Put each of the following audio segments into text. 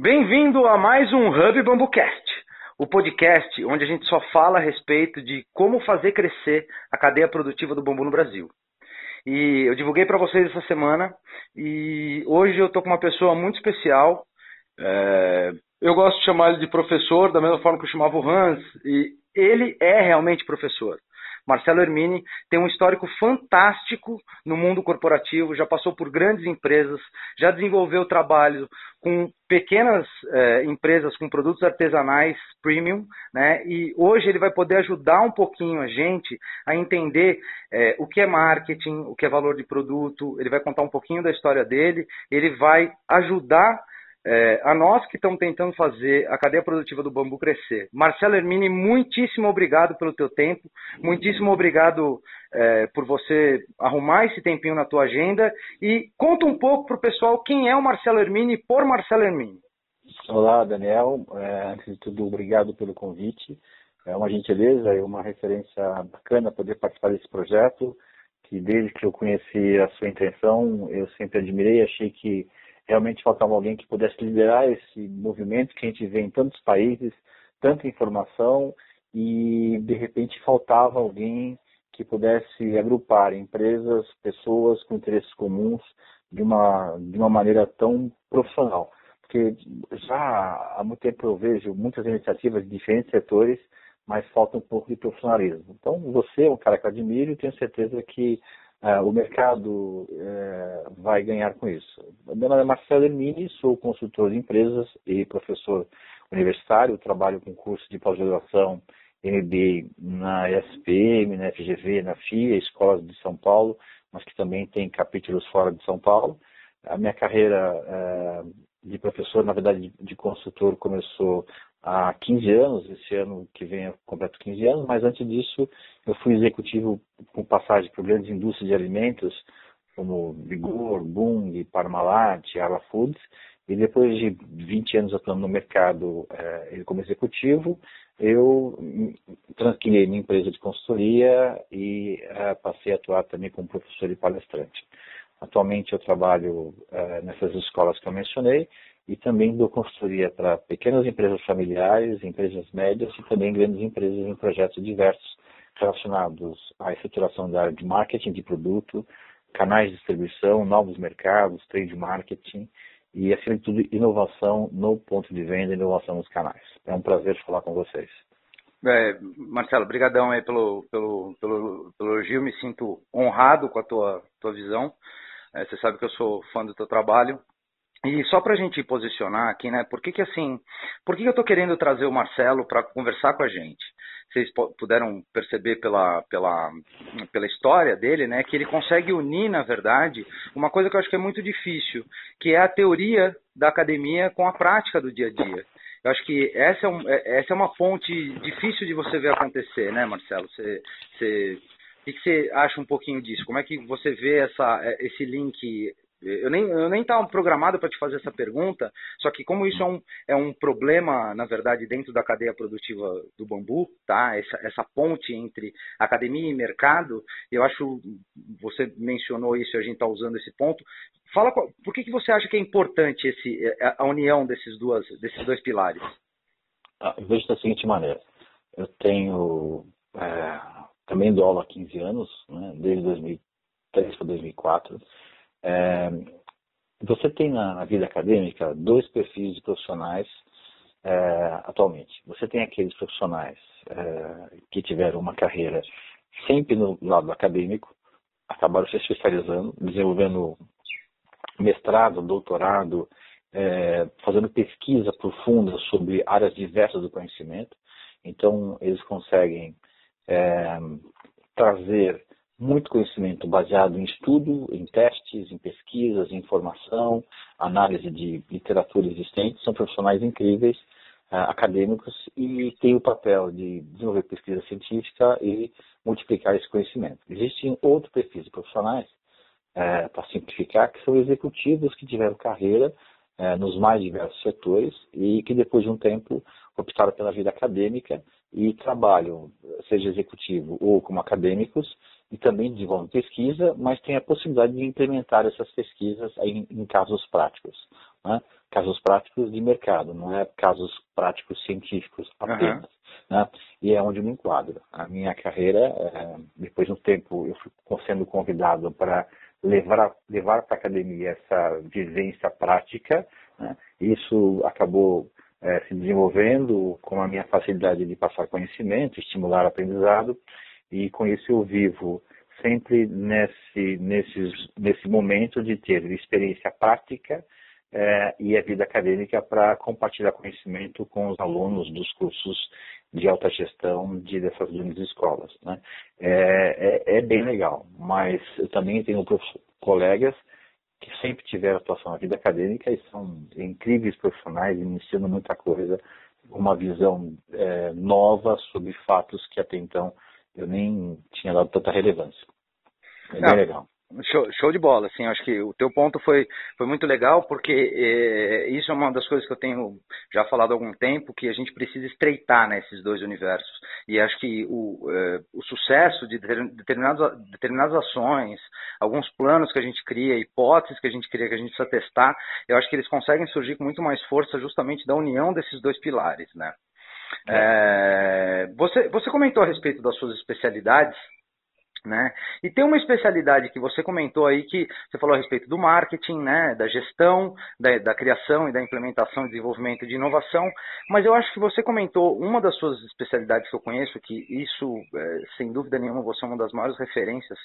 Bem-vindo a mais um Hub BambuCast, o podcast onde a gente só fala a respeito de como fazer crescer a cadeia produtiva do bambu no Brasil. E eu divulguei para vocês essa semana e hoje eu estou com uma pessoa muito especial. É... Eu gosto de chamar ele de professor, da mesma forma que eu chamava o Hans, e ele é realmente professor. Marcelo Hermini tem um histórico fantástico no mundo corporativo, já passou por grandes empresas, já desenvolveu trabalho com pequenas eh, empresas com produtos artesanais premium, né? E hoje ele vai poder ajudar um pouquinho a gente a entender eh, o que é marketing, o que é valor de produto. Ele vai contar um pouquinho da história dele. Ele vai ajudar é, a nós que estamos tentando fazer a cadeia produtiva do bambu crescer. Marcelo Hermini, muitíssimo obrigado pelo teu tempo, muitíssimo obrigado é, por você arrumar esse tempinho na tua agenda e conta um pouco para o pessoal quem é o Marcelo Hermini por Marcelo Hermini. Olá, Daniel. É, antes de tudo, obrigado pelo convite. É uma gentileza e uma referência bacana poder participar desse projeto, que desde que eu conheci a sua intenção, eu sempre admirei, achei que realmente faltava alguém que pudesse liderar esse movimento que a gente vê em tantos países, tanta informação e de repente faltava alguém que pudesse agrupar empresas, pessoas com interesses comuns de uma de uma maneira tão profissional. Porque já há muito tempo eu vejo muitas iniciativas de diferentes setores, mas falta um pouco de profissionalismo. Então, você é um cara que eu admiro e tenho certeza que Uh, o mercado uh, vai ganhar com isso. Meu nome é Marcelo Hermini, sou consultor de empresas e professor universitário, trabalho com curso de pós-graduação MBA na ESPM, na FGV, na FIA, escolas de São Paulo, mas que também tem capítulos fora de São Paulo. A minha carreira uh, de professor, na verdade, de consultor, começou há 15 anos, esse ano que vem eu completo 15 anos, mas antes disso eu fui executivo com passagem por grandes indústrias de alimentos, como Vigor, Bung, Parmalat, Arla Foods, e depois de 20 anos atuando no mercado eh, como executivo, eu tranquilei minha empresa de consultoria e eh, passei a atuar também como professor e palestrante. Atualmente eu trabalho eh, nessas escolas que eu mencionei e também dou consultoria para pequenas empresas familiares, empresas médias e também grandes empresas em projetos diversos relacionados à estruturação da área de marketing de produto, canais de distribuição, novos mercados, trade marketing e, acima de tudo, inovação no ponto de venda, inovação nos canais. É um prazer falar com vocês. É, Marcelo, brigadão aí pelo, pelo, pelo, pelo elogio, me sinto honrado com a tua, tua visão. É, você sabe que eu sou fã do teu trabalho e só para a gente posicionar aqui, né? Por que, que assim, por que, que eu estou querendo trazer o Marcelo para conversar com a gente? Vocês puderam perceber pela, pela, pela história dele, né? Que ele consegue unir, na verdade, uma coisa que eu acho que é muito difícil, que é a teoria da academia com a prática do dia a dia. Eu acho que essa é, um, é, essa é uma ponte difícil de você ver acontecer, né, Marcelo? Você, você, o que você acha um pouquinho disso? Como é que você vê essa, esse link eu nem eu nem estava programado para te fazer essa pergunta, só que como isso é um, é um problema, na verdade, dentro da cadeia produtiva do bambu, tá? Essa, essa ponte entre academia e mercado, eu acho, você mencionou isso a gente está usando esse ponto. Fala, por que, que você acha que é importante esse, a união desses, duas, desses dois pilares? Ah, eu vejo da seguinte maneira. Eu tenho, é, também dou aula há 15 anos, né, desde 2003 para 2004, é, você tem na, na, vida acadêmica dois perfis de profissionais é, atualmente. Você tem aqueles profissionais é, que tiveram uma carreira sempre no lado acadêmico, acabaram se especializando, desenvolvendo mestrado, doutorado, é, fazendo pesquisa profunda sobre áreas diversas do conhecimento. Então, eles conseguem é, trazer muito conhecimento baseado em estudo, em testes, em pesquisas, em informação, análise de literatura existente. São profissionais incríveis, uh, acadêmicos, e têm o papel de desenvolver pesquisa científica e multiplicar esse conhecimento. Existem outros perfis de profissionais, uh, para simplificar, que são executivos que tiveram carreira uh, nos mais diversos setores e que depois de um tempo optaram pela vida acadêmica e trabalham, seja executivo ou como acadêmicos, e também desenvolvem pesquisa, mas tem a possibilidade de implementar essas pesquisas em, em casos práticos. né? casos práticos de mercado, não é casos práticos científicos apenas. Uhum. Né? E é onde eu me enquadro. A minha carreira, é, depois de um tempo, eu fui sendo convidado para levar, levar para a academia essa vivência prática. Né? Isso acabou é, se desenvolvendo com a minha facilidade de passar conhecimento, estimular aprendizado, e isso eu vivo sempre nesse, nesse, nesse momento de ter experiência prática é, e a vida acadêmica para compartilhar conhecimento com os alunos dos cursos de alta gestão de dessas grandes escolas. Né? É, é, é, bem legal, mas eu também tenho colegas que sempre tiveram atuação na vida acadêmica e são incríveis profissionais, iniciando muita coisa, uma visão é, nova sobre fatos que até então eu nem tinha dado tanta relevância. É bem legal. Show, show, de bola, assim, acho que o teu ponto foi, foi muito legal, porque é, isso é uma das coisas que eu tenho já falado há algum tempo, que a gente precisa estreitar né, dois universos. E acho que o, é, o sucesso de determinadas, determinadas ações, alguns planos que a gente cria, hipóteses que a gente cria, que a gente precisa testar, eu acho que eles conseguem surgir com muito mais força justamente da união desses dois pilares, né? É. Você, você comentou a respeito das suas especialidades, né? E tem uma especialidade que você comentou aí que você falou a respeito do marketing, né, da gestão, da, da, criação e da implementação e desenvolvimento de inovação, mas eu acho que você comentou uma das suas especialidades que eu conheço, que isso, é, sem dúvida nenhuma, você é uma das maiores referências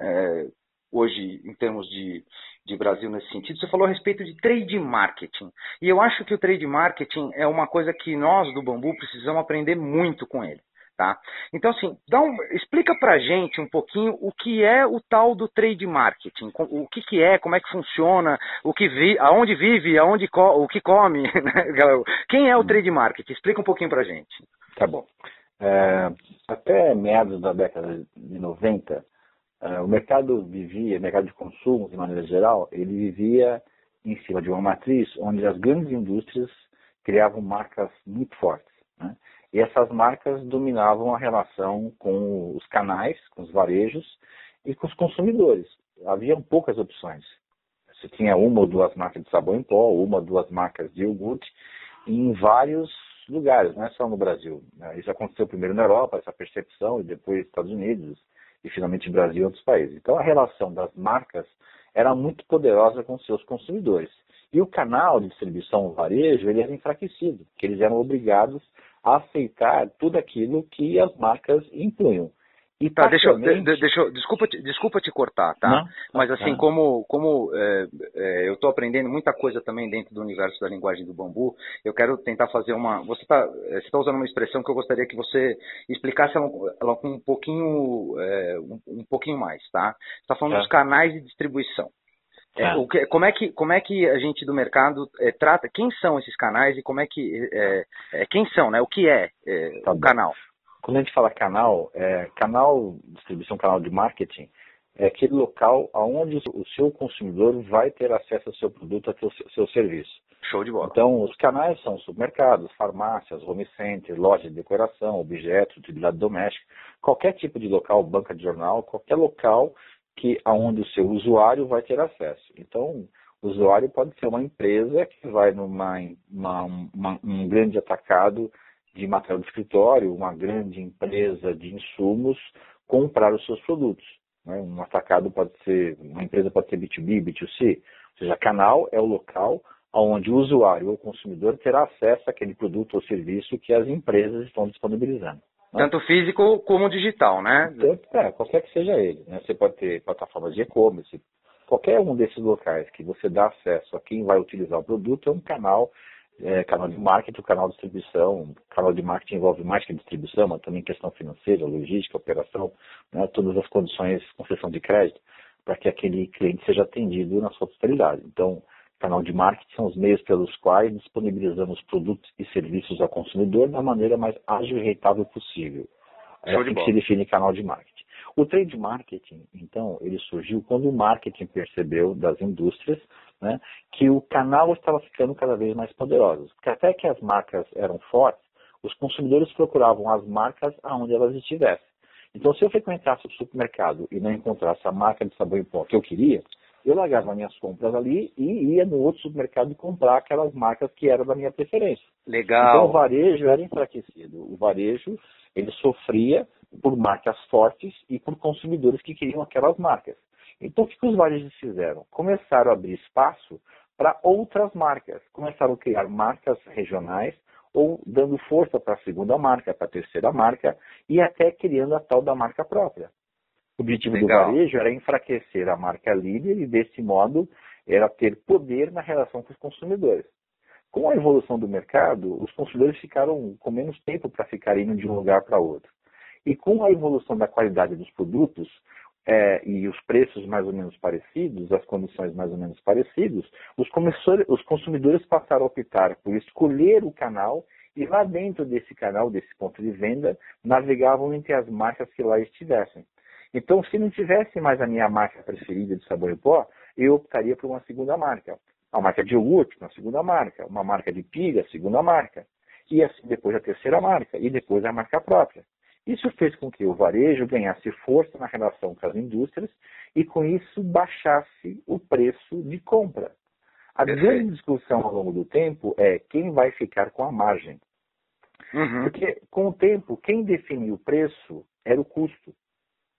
é, hoje em termos de, de Brasil nesse sentido. Você falou a respeito de trade marketing. E eu acho que o trade marketing é uma coisa que nós do Bambu precisamos aprender muito com ele. Tá? Então, assim, dá um, explica pra gente um pouquinho o que é o tal do trade marketing, o que, que é, como é que funciona, o que vi, aonde vive, aonde o que come, né? quem é o trade marketing? Explica um pouquinho pra gente. Tá bom. É, até meados da década de 90, é, o mercado vivia, o mercado de consumo, de maneira geral, ele vivia em cima de uma matriz onde as grandes indústrias criavam marcas muito fortes. Né? E essas marcas dominavam a relação com os canais, com os varejos e com os consumidores. Havia poucas opções. Você tinha uma ou duas marcas de sabão em pó, uma ou duas marcas de iogurte, em vários lugares, não é só no Brasil. Né? Isso aconteceu primeiro na Europa, essa percepção, e depois nos Estados Unidos, e finalmente Brasil e outros países. Então a relação das marcas era muito poderosa com seus consumidores. E o canal de distribuição, o varejo, ele era enfraquecido, porque eles eram obrigados a aceitar tudo aquilo que as marcas impunham. E tá, deixa, deixa, desculpa, desculpa te cortar, tá? Não? Mas assim, como, como é, é, eu estou aprendendo muita coisa também dentro do universo da linguagem do bambu, eu quero tentar fazer uma. Você está é, tá usando uma expressão que eu gostaria que você explicasse ela, com um pouquinho, é, um, um, pouquinho mais, tá? Você está falando tá. dos canais de distribuição. É, o que, como, é que, como é que a gente do mercado é, trata, quem são esses canais e como é que, é, é quem são, né? O que é, é tá o canal? Quando a gente fala canal, canal, distribuição, canal de marketing, é aquele local onde o seu consumidor vai ter acesso ao seu produto, ao seu, seu serviço. Show de bola. Então, os canais são supermercados, farmácias, home center, lojas de decoração, objetos, utilidade doméstica, qualquer tipo de local, banca de jornal, qualquer local que aonde o seu usuário vai ter acesso. Então, o usuário pode ser uma empresa que vai numa uma, uma, um grande atacado de material de escritório, uma grande empresa de insumos comprar os seus produtos. Né? Um atacado pode ser, uma empresa pode ser B2B, B2C, ou seja, canal é o local onde o usuário ou consumidor terá acesso àquele produto ou serviço que as empresas estão disponibilizando. Né? Tanto físico como digital, né? Tanto, é, qualquer que seja ele. Né? Você pode ter plataformas de e-commerce. Qualquer um desses locais que você dá acesso a quem vai utilizar o produto é um canal, é, canal de marketing, canal de distribuição. Canal de marketing envolve mais que distribuição, mas também questão financeira, logística, operação, né? todas as condições, concessão de crédito, para que aquele cliente seja atendido na sua totalidade. Então, Canal de marketing são os meios pelos quais disponibilizamos produtos e serviços ao consumidor da maneira mais ágil e rentável possível. É assim que se define canal de marketing. O trade marketing, então, ele surgiu quando o marketing percebeu das indústrias né, que o canal estava ficando cada vez mais poderoso. Porque até que as marcas eram fortes, os consumidores procuravam as marcas aonde elas estivessem. Então, se eu frequentasse o supermercado e não encontrasse a marca de sabão em pó que eu queria, eu largava minhas compras ali e ia no outro supermercado comprar aquelas marcas que eram da minha preferência. Legal. Então o varejo era enfraquecido. O varejo, ele sofria por marcas fortes e por consumidores que queriam aquelas marcas. Então o que, os varejos fizeram? Começaram a abrir espaço para outras marcas. Começaram a criar marcas regionais ou dando força para a segunda marca, para a terceira marca e até criando a tal da marca própria. O objetivo Legal. do varejo era enfraquecer a marca líder e, desse modo, era ter poder na relação com os consumidores. Com a evolução do mercado, os consumidores ficaram com menos tempo para ficar indo de um lugar para outro. E com a evolução da qualidade dos produtos é, e os preços mais ou menos parecidos, as condições mais ou menos parecidas, os, os consumidores passaram a optar por escolher o canal e lá dentro desse canal, desse ponto de venda, navegavam entre as marcas que lá estivessem. Então, se não tivesse mais a minha marca preferida de sabão em pó, eu optaria por uma segunda marca. Uma marca de iogurte, uma segunda marca. Uma marca de pilha, segunda marca. E assim depois a terceira marca. E depois a marca própria. Isso fez com que o varejo ganhasse força na relação com as indústrias e com isso baixasse o preço de compra. A grande discussão ao longo do tempo é quem vai ficar com a margem. Uhum. Porque com o tempo, quem definiu o preço era o custo.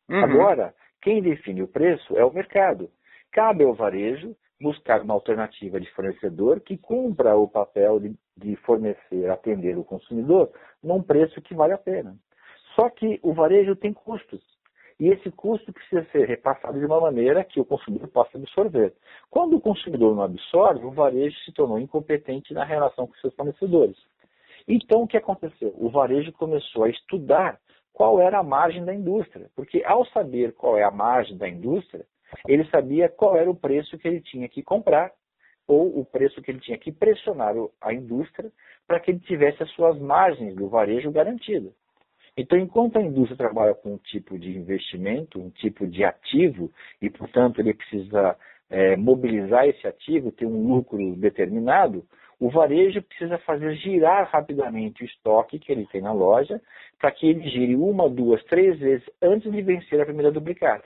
Uhum. Agora, quem define o preço é o mercado. Cabe ao varejo buscar uma alternativa de fornecedor que cumpra o papel de, de fornecer, atender o consumidor num preço que vale a pena. Só que o varejo tem custos. E esse custo precisa ser repassado de uma maneira que o consumidor possa absorver. Quando o consumidor não absorve, o varejo se tornou incompetente na relação com seus fornecedores. Então, o que aconteceu? O varejo começou a estudar qual era a margem da indústria. Porque ao saber qual é a margem da indústria, ele sabia qual era o preço que ele tinha que comprar ou o preço que ele tinha que pressionar a indústria para que ele tivesse as suas margens do varejo garantidas. Então, enquanto a indústria trabalha com um tipo de investimento, um tipo de ativo, e, portanto, ele precisa é, mobilizar esse ativo, ter um lucro determinado, o varejo precisa fazer girar rapidamente o estoque que ele tem na loja, para que ele gire uma, duas, três vezes antes de vencer a primeira duplicata.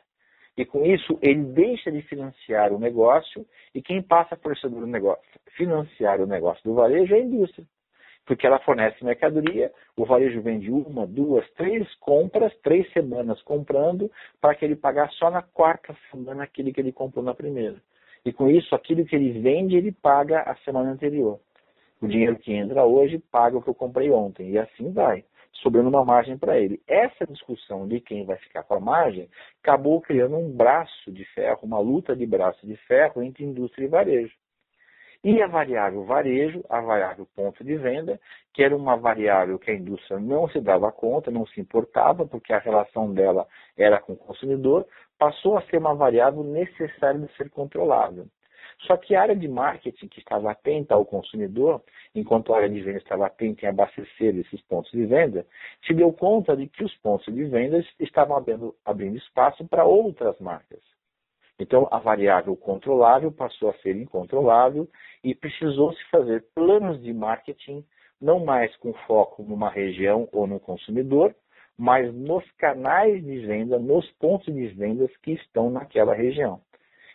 E com isso, ele deixa de financiar o negócio e quem passa fornecedor do negócio, financiar o negócio do varejo é a indústria. Porque ela fornece mercadoria, o varejo vende uma, duas, três compras, três semanas comprando, para que ele pagar só na quarta semana aquele que ele comprou na primeira. E com isso, aquilo que ele vende, ele paga a semana anterior. O dinheiro que entra hoje paga o que eu comprei ontem. E assim vai, sobrando uma margem para ele. Essa discussão de quem vai ficar com a margem acabou criando um braço de ferro, uma luta de braço de ferro entre indústria e varejo. E a variável varejo, a variável ponto de venda, que era uma variável que a indústria não se dava conta, não se importava, porque a relação dela era com o consumidor, passou a ser uma variável necessária de ser controlável. Só que a área de marketing, que estava atenta ao consumidor, enquanto a área de venda estava atenta em abastecer esses pontos de venda, se deu conta de que os pontos de venda estavam abrindo, abrindo espaço para outras marcas. Então, a variável controlável passou a ser incontrolável e precisou-se fazer planos de marketing, não mais com foco numa região ou no consumidor, mas nos canais de venda, nos pontos de vendas que estão naquela região.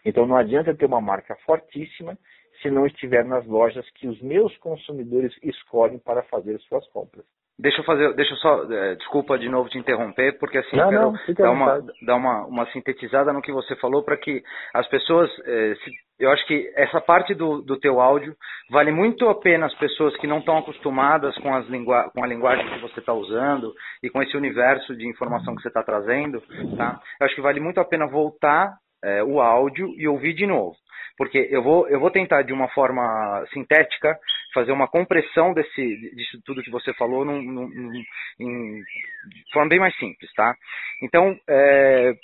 Então, não adianta ter uma marca fortíssima se não estiver nas lojas que os meus consumidores escolhem para fazer suas compras. Deixa eu fazer, deixa eu só, é, desculpa de novo te interromper, porque assim, não, eu quero dar, uma, dar uma, uma sintetizada no que você falou para que as pessoas, é, se, eu acho que essa parte do, do teu áudio vale muito a pena as pessoas que não estão acostumadas com, as lingua, com a linguagem que você está usando e com esse universo de informação que você está trazendo, tá? Eu acho que vale muito a pena voltar é, o áudio e ouvir de novo porque eu vou, eu vou tentar de uma forma sintética fazer uma compressão desse, disso tudo que você falou num, num, em, de forma bem mais simples, tá? Então, é,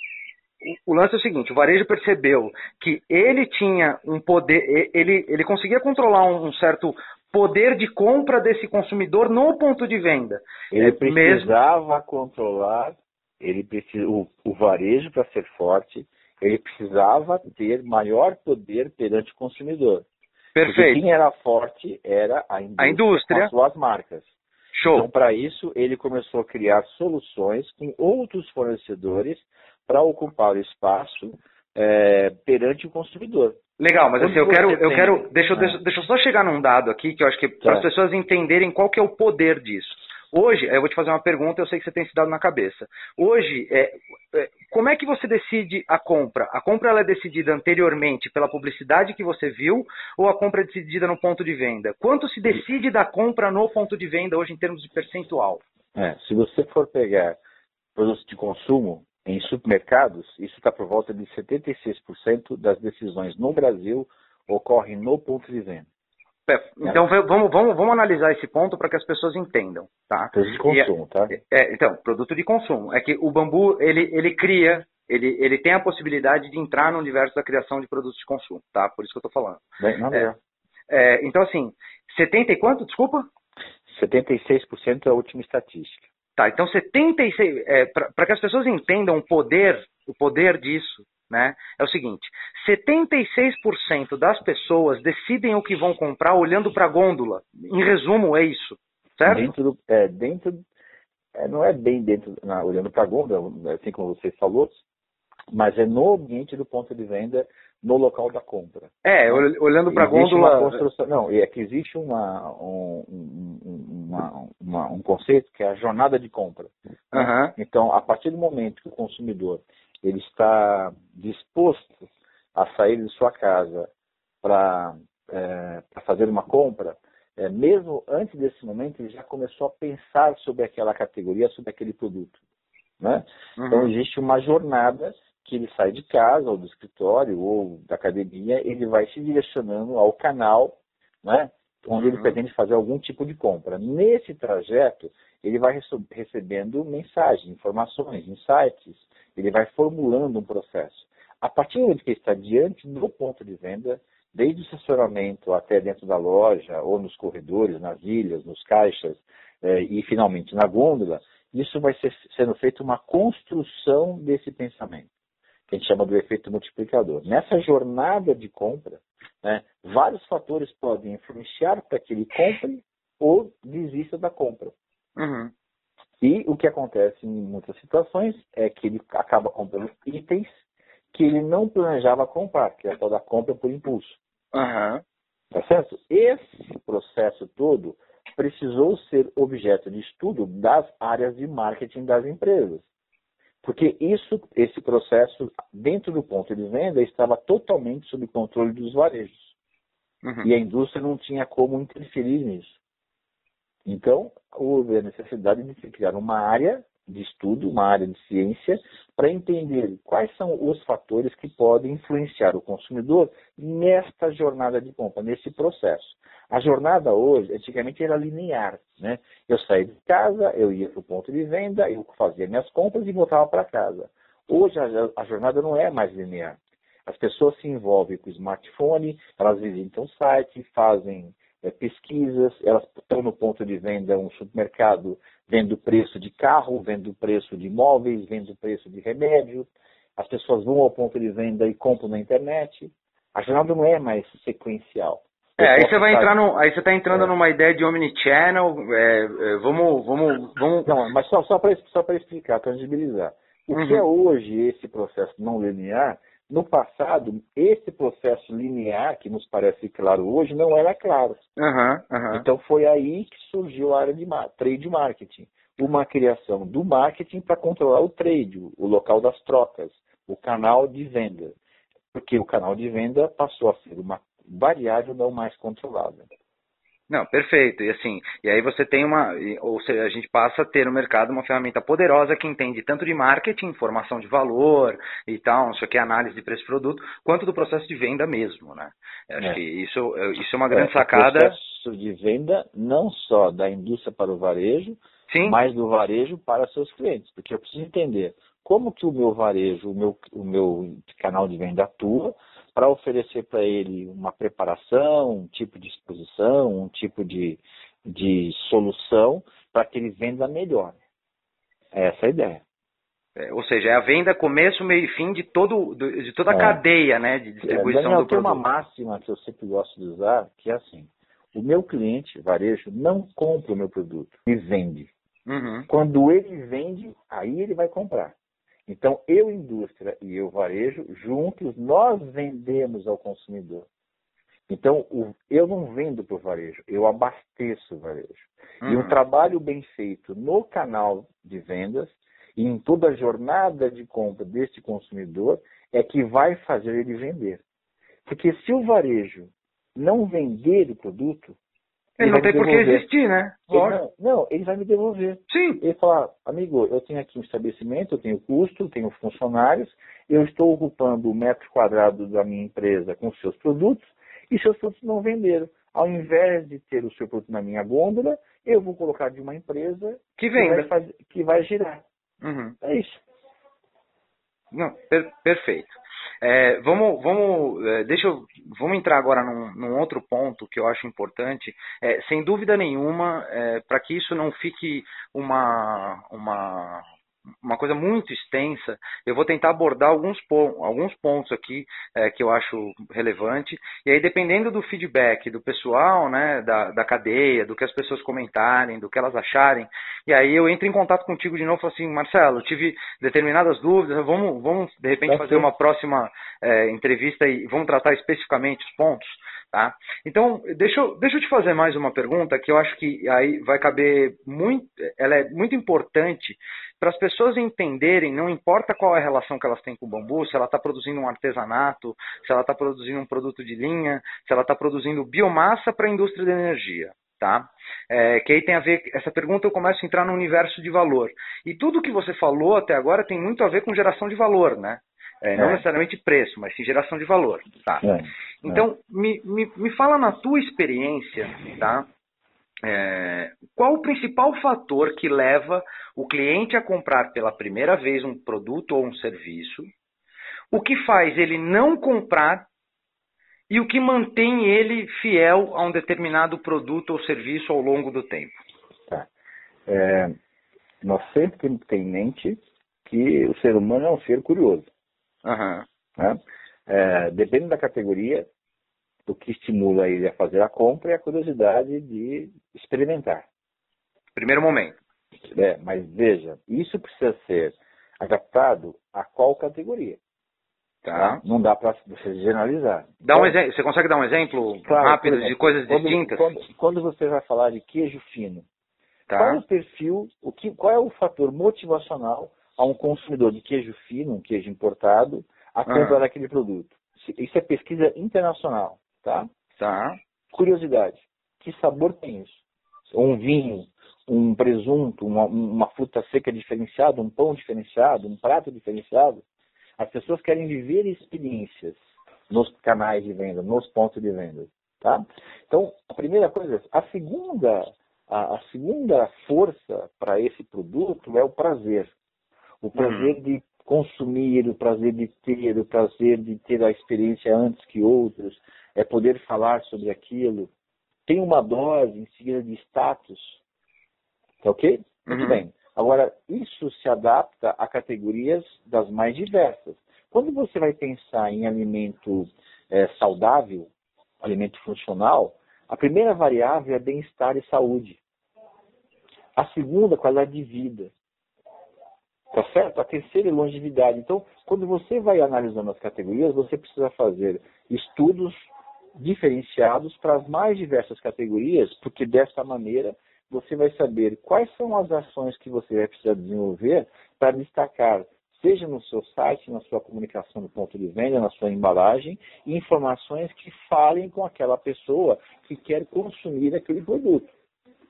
o, o lance é o seguinte, o varejo percebeu que ele tinha um poder, ele, ele conseguia controlar um, um certo poder de compra desse consumidor no ponto de venda. Ele é, precisava mesmo... controlar, ele precisa, o, o varejo para ser forte, ele precisava ter maior poder perante o consumidor. Perfeito. Porque quem era forte era a indústria, a indústria. com as suas marcas. Show. Então, para isso, ele começou a criar soluções com outros fornecedores para ocupar o espaço é, perante o consumidor. Legal, mas assim, eu quero, eu quero, deixa, eu, deixa, eu só chegar num dado aqui que eu acho que para as pessoas entenderem qual que é o poder disso. Hoje, eu vou te fazer uma pergunta, eu sei que você tem esse dado na cabeça. Hoje, é, é, como é que você decide a compra? A compra ela é decidida anteriormente pela publicidade que você viu ou a compra é decidida no ponto de venda? Quanto se decide da compra no ponto de venda hoje em termos de percentual? É, se você for pegar produtos de consumo em supermercados, isso está por volta de 76% das decisões no Brasil ocorrem no ponto de venda. É, então vamos, vamos, vamos analisar esse ponto para que as pessoas entendam, tá? Produto de consumo, é, tá? É, então, produto de consumo. É que o bambu, ele, ele cria, ele, ele tem a possibilidade de entrar no universo da criação de produtos de consumo, tá? Por isso que eu estou falando. Bem, não é, é, então, assim, 70 e quanto, desculpa? 76% é a última estatística. Tá, então 76, é, para que as pessoas entendam o poder, o poder disso, né? É o seguinte: 76% das pessoas decidem o que vão comprar olhando para a gôndola. Em resumo, é isso, certo? Dentro do, é, dentro, é, não é bem dentro, olhando para a gôndola, assim como você falou, mas é no ambiente do ponto de venda, no local da compra. É, olhando para a gôndola. Uma construção, não, é que existe uma, um, uma, uma, um conceito que é a jornada de compra. Uhum. Então, a partir do momento que o consumidor ele está disposto a sair de sua casa para é, fazer uma compra, é, mesmo antes desse momento, ele já começou a pensar sobre aquela categoria, sobre aquele produto. Né? Uhum. Então, existe uma jornada que ele sai de casa, ou do escritório, ou da academia, ele vai se direcionando ao canal, né? Onde uhum. ele pretende fazer algum tipo de compra. Nesse trajeto, ele vai recebendo mensagens, informações, insights, ele vai formulando um processo. A partir do momento que ele está diante do ponto de venda, desde o estacionamento até dentro da loja, ou nos corredores, nas ilhas, nos caixas, eh, e finalmente na gôndola, isso vai ser sendo feito uma construção desse pensamento, que a gente chama do efeito multiplicador. Nessa jornada de compra, né, vários fatores podem influenciar para que ele compre ou desista da compra. Uhum. E o que acontece em muitas situações é que ele acaba comprando itens que ele não planejava comprar, que é a tal da compra por impulso. Uhum. Tá certo? Esse processo todo precisou ser objeto de estudo das áreas de marketing das empresas. Porque isso, esse processo, dentro do ponto de venda, estava totalmente sob controle dos varejos. Uhum. E a indústria não tinha como interferir nisso. Então, houve a necessidade de se criar uma área de estudo, uma área de ciência, para entender quais são os fatores que podem influenciar o consumidor nesta jornada de compra, nesse processo. A jornada hoje, antigamente era linear, né? Eu saía de casa, eu ia para o ponto de venda, eu fazia minhas compras e voltava para casa. Hoje a, a jornada não é mais linear. As pessoas se envolvem com o smartphone, elas visitam o site, fazem pesquisas, elas estão no ponto de venda, um supermercado vendo o preço de carro, vendo o preço de imóveis, vendo o preço de remédio. As pessoas vão ao ponto de venda e compram na internet. A jornada não é mais sequencial. É, aí você vai entrar no, aí você está entrando é. numa ideia de omnichannel. É, é, vamos, vamos, vamos. Não, mas só, só para só explicar, tangibilizar. O uhum. que é hoje esse processo não linear no passado, esse processo linear, que nos parece claro hoje, não era claro. Uhum, uhum. Então foi aí que surgiu a área de trade marketing. Uma criação do marketing para controlar o trade, o local das trocas, o canal de venda. Porque o canal de venda passou a ser uma variável não mais controlada. Não, perfeito. E assim, e aí você tem uma, ou seja, a gente passa a ter no mercado uma ferramenta poderosa que entende tanto de marketing, informação de valor e tal, isso aqui é análise de preço produto, quanto do processo de venda mesmo, né? Acho é. que isso, isso é uma grande é, sacada. processo de venda não só da indústria para o varejo, Sim. mas do varejo para seus clientes, porque eu preciso entender como que o meu varejo, o meu, o meu canal de venda atua, para oferecer para ele uma preparação, um tipo de exposição, um tipo de, de solução para que ele venda melhor. É essa a ideia. É, ou seja, é a venda começo, meio e fim de, todo, de toda a é. cadeia né, de distribuição é, Daniel, do produto. Tem uma máxima que eu sempre gosto de usar, que é assim, o meu cliente, varejo, não compra o meu produto, ele vende. Uhum. Quando ele vende, aí ele vai comprar. Então, eu, indústria, e eu, varejo, juntos, nós vendemos ao consumidor. Então, eu não vendo para o varejo, eu abasteço o varejo. Uhum. E um trabalho bem feito no canal de vendas e em toda a jornada de compra deste consumidor é que vai fazer ele vender. Porque se o varejo não vender o produto, ele, ele não tem por que existir, né? Não, não, ele vai me devolver. Sim. Ele fala, amigo, eu tenho aqui um estabelecimento, eu tenho custo, tenho funcionários, eu estou ocupando o metro quadrado da minha empresa com seus produtos e seus produtos não venderam. Ao invés de ter o seu produto na minha gôndola, eu vou colocar de uma empresa que, venda. que, vai, fazer, que vai girar. Uhum. É isso. Não, per perfeito. É, vamos, vamos, é, deixa eu, vamos entrar agora num, num, outro ponto que eu acho importante. É, sem dúvida nenhuma, é, para que isso não fique uma, uma, uma coisa muito extensa, eu vou tentar abordar alguns, alguns pontos aqui é, que eu acho relevante. E aí, dependendo do feedback do pessoal, né, da, da cadeia, do que as pessoas comentarem, do que elas acharem, e aí eu entro em contato contigo de novo e falo assim, Marcelo, tive determinadas dúvidas, vamos, vamos de repente fazer uma próxima é, entrevista e vamos tratar especificamente os pontos. Tá? Então, deixa eu, deixa eu te fazer mais uma pergunta que eu acho que aí vai caber muito, ela é muito importante para as pessoas entenderem, não importa qual é a relação que elas têm com o bambu, se ela está produzindo um artesanato, se ela está produzindo um produto de linha, se ela está produzindo biomassa para a indústria da energia. Tá? É, que aí tem a ver, essa pergunta eu começo a entrar no universo de valor. E tudo que você falou até agora tem muito a ver com geração de valor, né? É, não é. necessariamente preço, mas sim geração de valor. Tá? É. Então, me, me, me fala na tua experiência, tá? É, qual o principal fator que leva o cliente a comprar pela primeira vez um produto ou um serviço? O que faz ele não comprar e o que mantém ele fiel a um determinado produto ou serviço ao longo do tempo? Tá. É, nós sempre temos que ter em mente que o ser humano é um ser curioso. Uhum. Né? É, depende da categoria, o que estimula ele a fazer a compra é a curiosidade de experimentar. Primeiro momento. É, mas veja, isso precisa ser adaptado a qual categoria. Tá. tá? Não dá para você generalizar. Dá um exemplo. Você consegue dar um exemplo claro, rápido exemplo, de coisas quando, distintas? Quando, quando, você vai falar de queijo fino, tá. qual é o perfil, o que, qual é o fator motivacional a um consumidor de queijo fino, um queijo importado, a comprar aquele produto? Isso é pesquisa internacional, tá? Tá. Curiosidade. Que sabor tem isso? Um vinho, um presunto, uma, uma fruta seca diferenciada, um pão diferenciado, um prato diferenciado. As pessoas querem viver experiências nos canais de venda, nos pontos de venda. Tá? Então, a primeira coisa, a segunda, a, a segunda força para esse produto é o prazer. O prazer uhum. de consumir, o prazer de ter, o prazer de ter a experiência antes que outros, é poder falar sobre aquilo. Tem uma dose em seguida de status Tá ok? Muito uhum. bem. Agora, isso se adapta a categorias das mais diversas. Quando você vai pensar em alimento é, saudável, alimento funcional, a primeira variável é bem-estar e saúde. A segunda, qualidade de vida. Tá certo? A terceira é longevidade. Então, quando você vai analisando as categorias, você precisa fazer estudos diferenciados para as mais diversas categorias, porque dessa maneira você vai saber quais são as ações que você vai precisar desenvolver para destacar, seja no seu site, na sua comunicação do ponto de venda, na sua embalagem, informações que falem com aquela pessoa que quer consumir aquele produto.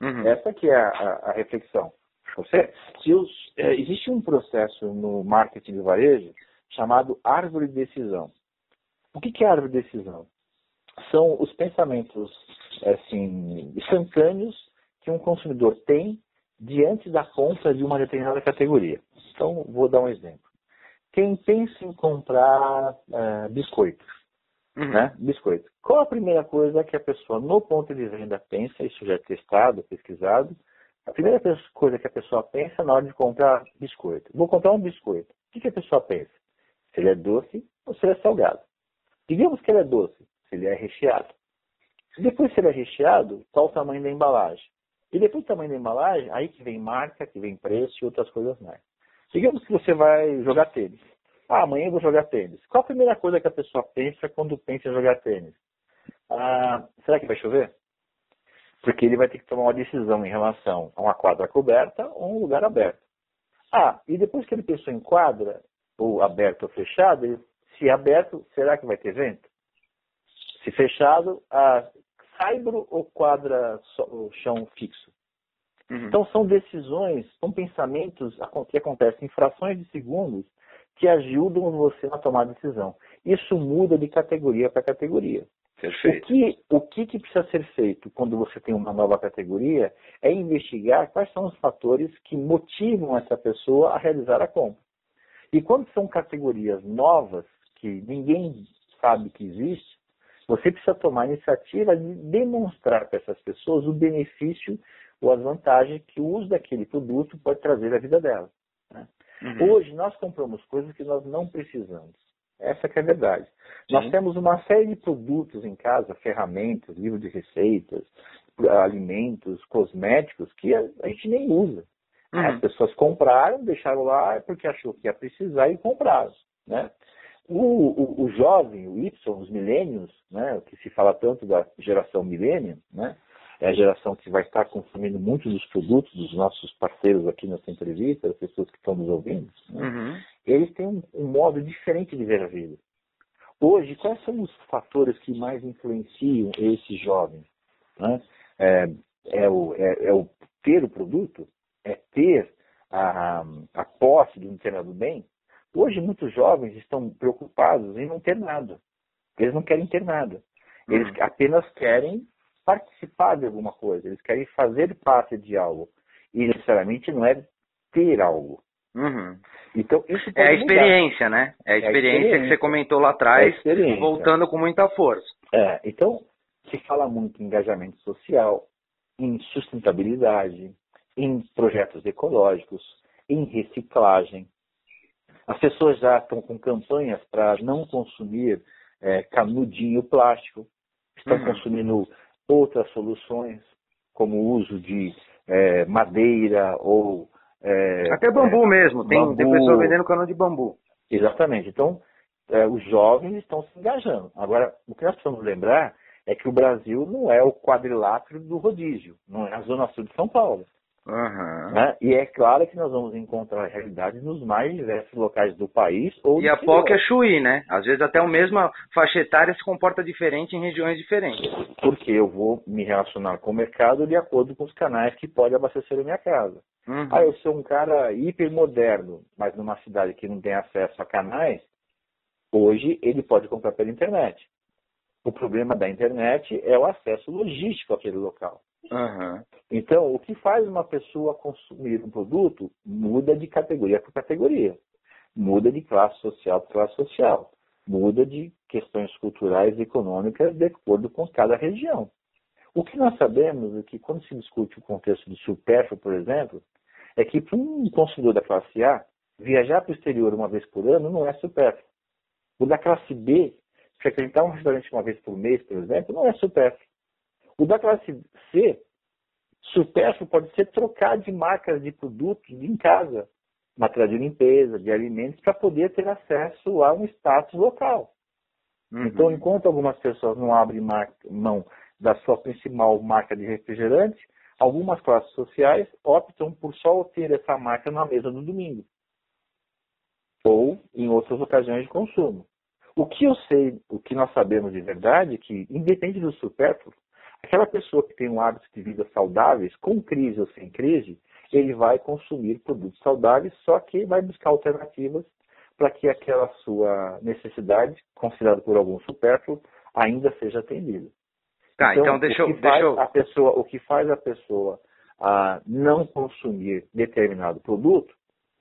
Uhum. Essa que é a, a, a reflexão. Você, se os, é, existe um processo no marketing de varejo chamado árvore de decisão. O que, que é árvore de decisão? São os pensamentos assim, instantâneos que um consumidor tem diante da compra de uma determinada categoria. Então, vou dar um exemplo. Quem pensa em comprar uh, biscoito, uhum. né? Biscoito. Qual a primeira coisa que a pessoa no ponto de venda pensa? Isso já é testado, pesquisado. A primeira coisa que a pessoa pensa na hora de comprar biscoito. Vou comprar um biscoito. O que a pessoa pensa? Se ele é doce ou se ele é salgado. Digamos que ele é doce, se ele é recheado. Depois, se ele é recheado, qual o tamanho da embalagem? E depois o tamanho da embalagem, aí que vem marca, que vem preço e outras coisas mais. Digamos que você vai jogar tênis. Ah, amanhã eu vou jogar tênis. Qual a primeira coisa que a pessoa pensa quando pensa em jogar tênis? Ah, será que vai chover? Porque ele vai ter que tomar uma decisão em relação a uma quadra coberta ou um lugar aberto. Ah, e depois que ele pensou em quadra, ou aberto ou fechado, ele, se aberto, será que vai ter vento? Se fechado, ah, saibro ou quadra o chão fixo? Uhum. Então são decisões, são pensamentos que acontecem em frações de segundos que ajudam você na tomada de decisão. Isso muda de categoria para categoria. Perfeito. O, que, o que, que precisa ser feito quando você tem uma nova categoria é investigar quais são os fatores que motivam essa pessoa a realizar a compra. E quando são categorias novas, que ninguém sabe que existe, você precisa tomar a iniciativa de demonstrar para essas pessoas o benefício ou as vantagens que o uso daquele produto pode trazer à vida dela. Né? Uhum. Hoje nós compramos coisas que nós não precisamos. Essa é a verdade. Sim. Nós temos uma série de produtos em casa, ferramentas, livro de receitas, alimentos, cosméticos, que a, gente nem usa. Uhum. As pessoas compraram, deixaram lá porque achou que ia precisar e compraram. Né? O, o, o jovem, o Y, os milênios, né, que se fala tanto da geração milênio, né, é a geração que vai estar consumindo muitos dos produtos dos nossos parceiros aqui nessa entrevista, as pessoas que estão nos ouvindo, né? uhum. eles têm um, um, modo diferente de ver a vida. Hoje, quais são os fatores que mais influenciam esses jovens? Né? É, é, o, é, é, o, ter o produto? É ter a, a posse do internado bem? Hoje, muitos jovens estão preocupados em não ter nada. Eles não querem ter nada. Eles uhum. apenas querem participar de alguma coisa, eles querem fazer parte de algo. E necessariamente não é ter algo. Uhum. Então, isso é a experiência, mudar. né? É a experiência, é a experiência, que você comentou lá atrás, é voltando com muita força. É, então, se fala muito em engajamento social, em sustentabilidade, em projetos ecológicos, em reciclagem. As pessoas já estão com campanhas para não consumir é, canudinho plástico, estão uhum. consumindo outras soluções, como o uso de é, madeira ou. É, Até bambu é, mesmo, tem, bambu. tem pessoa vendendo cano de bambu. Exatamente. Então, é, os jovens estão se engajando. Agora, o que nós precisamos lembrar é que o Brasil não é o quadrilátero do rodízio, não é a Zona Sul de São Paulo. Uhum. Né? E é claro que nós vamos encontrar realidades nos mais diversos locais do país. Ou e a POC é Chuí, né? Às vezes até o mesmo faixa etária se comporta diferente em regiões diferentes. Porque eu vou me relacionar com o mercado de acordo com os canais que podem abastecer a minha casa. Uhum. Ah, eu sou um cara hipermoderno, mas numa cidade que não tem acesso a canais, hoje ele pode comprar pela internet. O problema da internet é o acesso logístico àquele local. Uhum. Então, o que faz uma pessoa consumir um produto muda de categoria para categoria, muda de classe social para classe social, muda de questões culturais e econômicas de acordo com cada região. O que nós sabemos é que quando se discute o contexto do supérfluo, por exemplo, é que para um consumidor da classe A, viajar para o exterior uma vez por ano não é supérfluo. O da classe B, frequentar um restaurante uma vez por mês, por exemplo, não é supérfluo. O da classe C, supérfluo pode ser trocar de marcas de produtos em casa, material de limpeza, de alimentos, para poder ter acesso a um status local. Uhum. Então, enquanto algumas pessoas não abrem mão da sua principal marca de refrigerante, algumas classes sociais optam por só ter essa marca na mesa no domingo ou em outras ocasiões de consumo. O que eu sei, o que nós sabemos de verdade é que, independente do supérfluo, Aquela pessoa que tem um hábito de vida saudáveis, com crise ou sem crise, ele vai consumir produtos saudáveis, só que vai buscar alternativas para que aquela sua necessidade, considerada por algum supérfluo, ainda seja atendida. Tá, então, então deixa, o que deixa eu... a pessoa, o que faz a pessoa a não consumir determinado produto,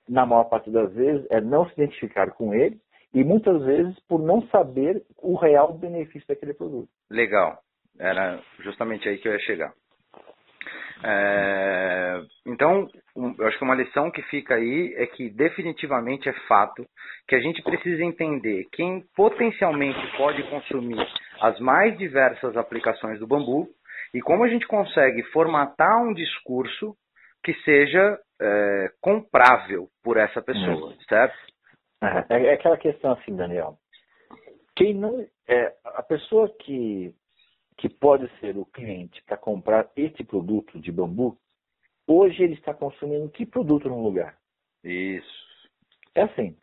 na maior parte das vezes, é não se identificar com ele e muitas vezes por não saber o real benefício daquele produto. Legal. Era justamente aí que eu ia chegar. É, então, eu acho que uma lição que fica aí é que definitivamente é fato que a gente precisa entender quem potencialmente pode consumir as mais diversas aplicações do bambu e como a gente consegue formatar um discurso que seja é, comprável por essa pessoa, hum. certo? É, é aquela questão assim, Daniel. Quem não é a pessoa que que pode ser o cliente para comprar esse produto de bambu, hoje ele está consumindo que produto no lugar? Isso. É assim.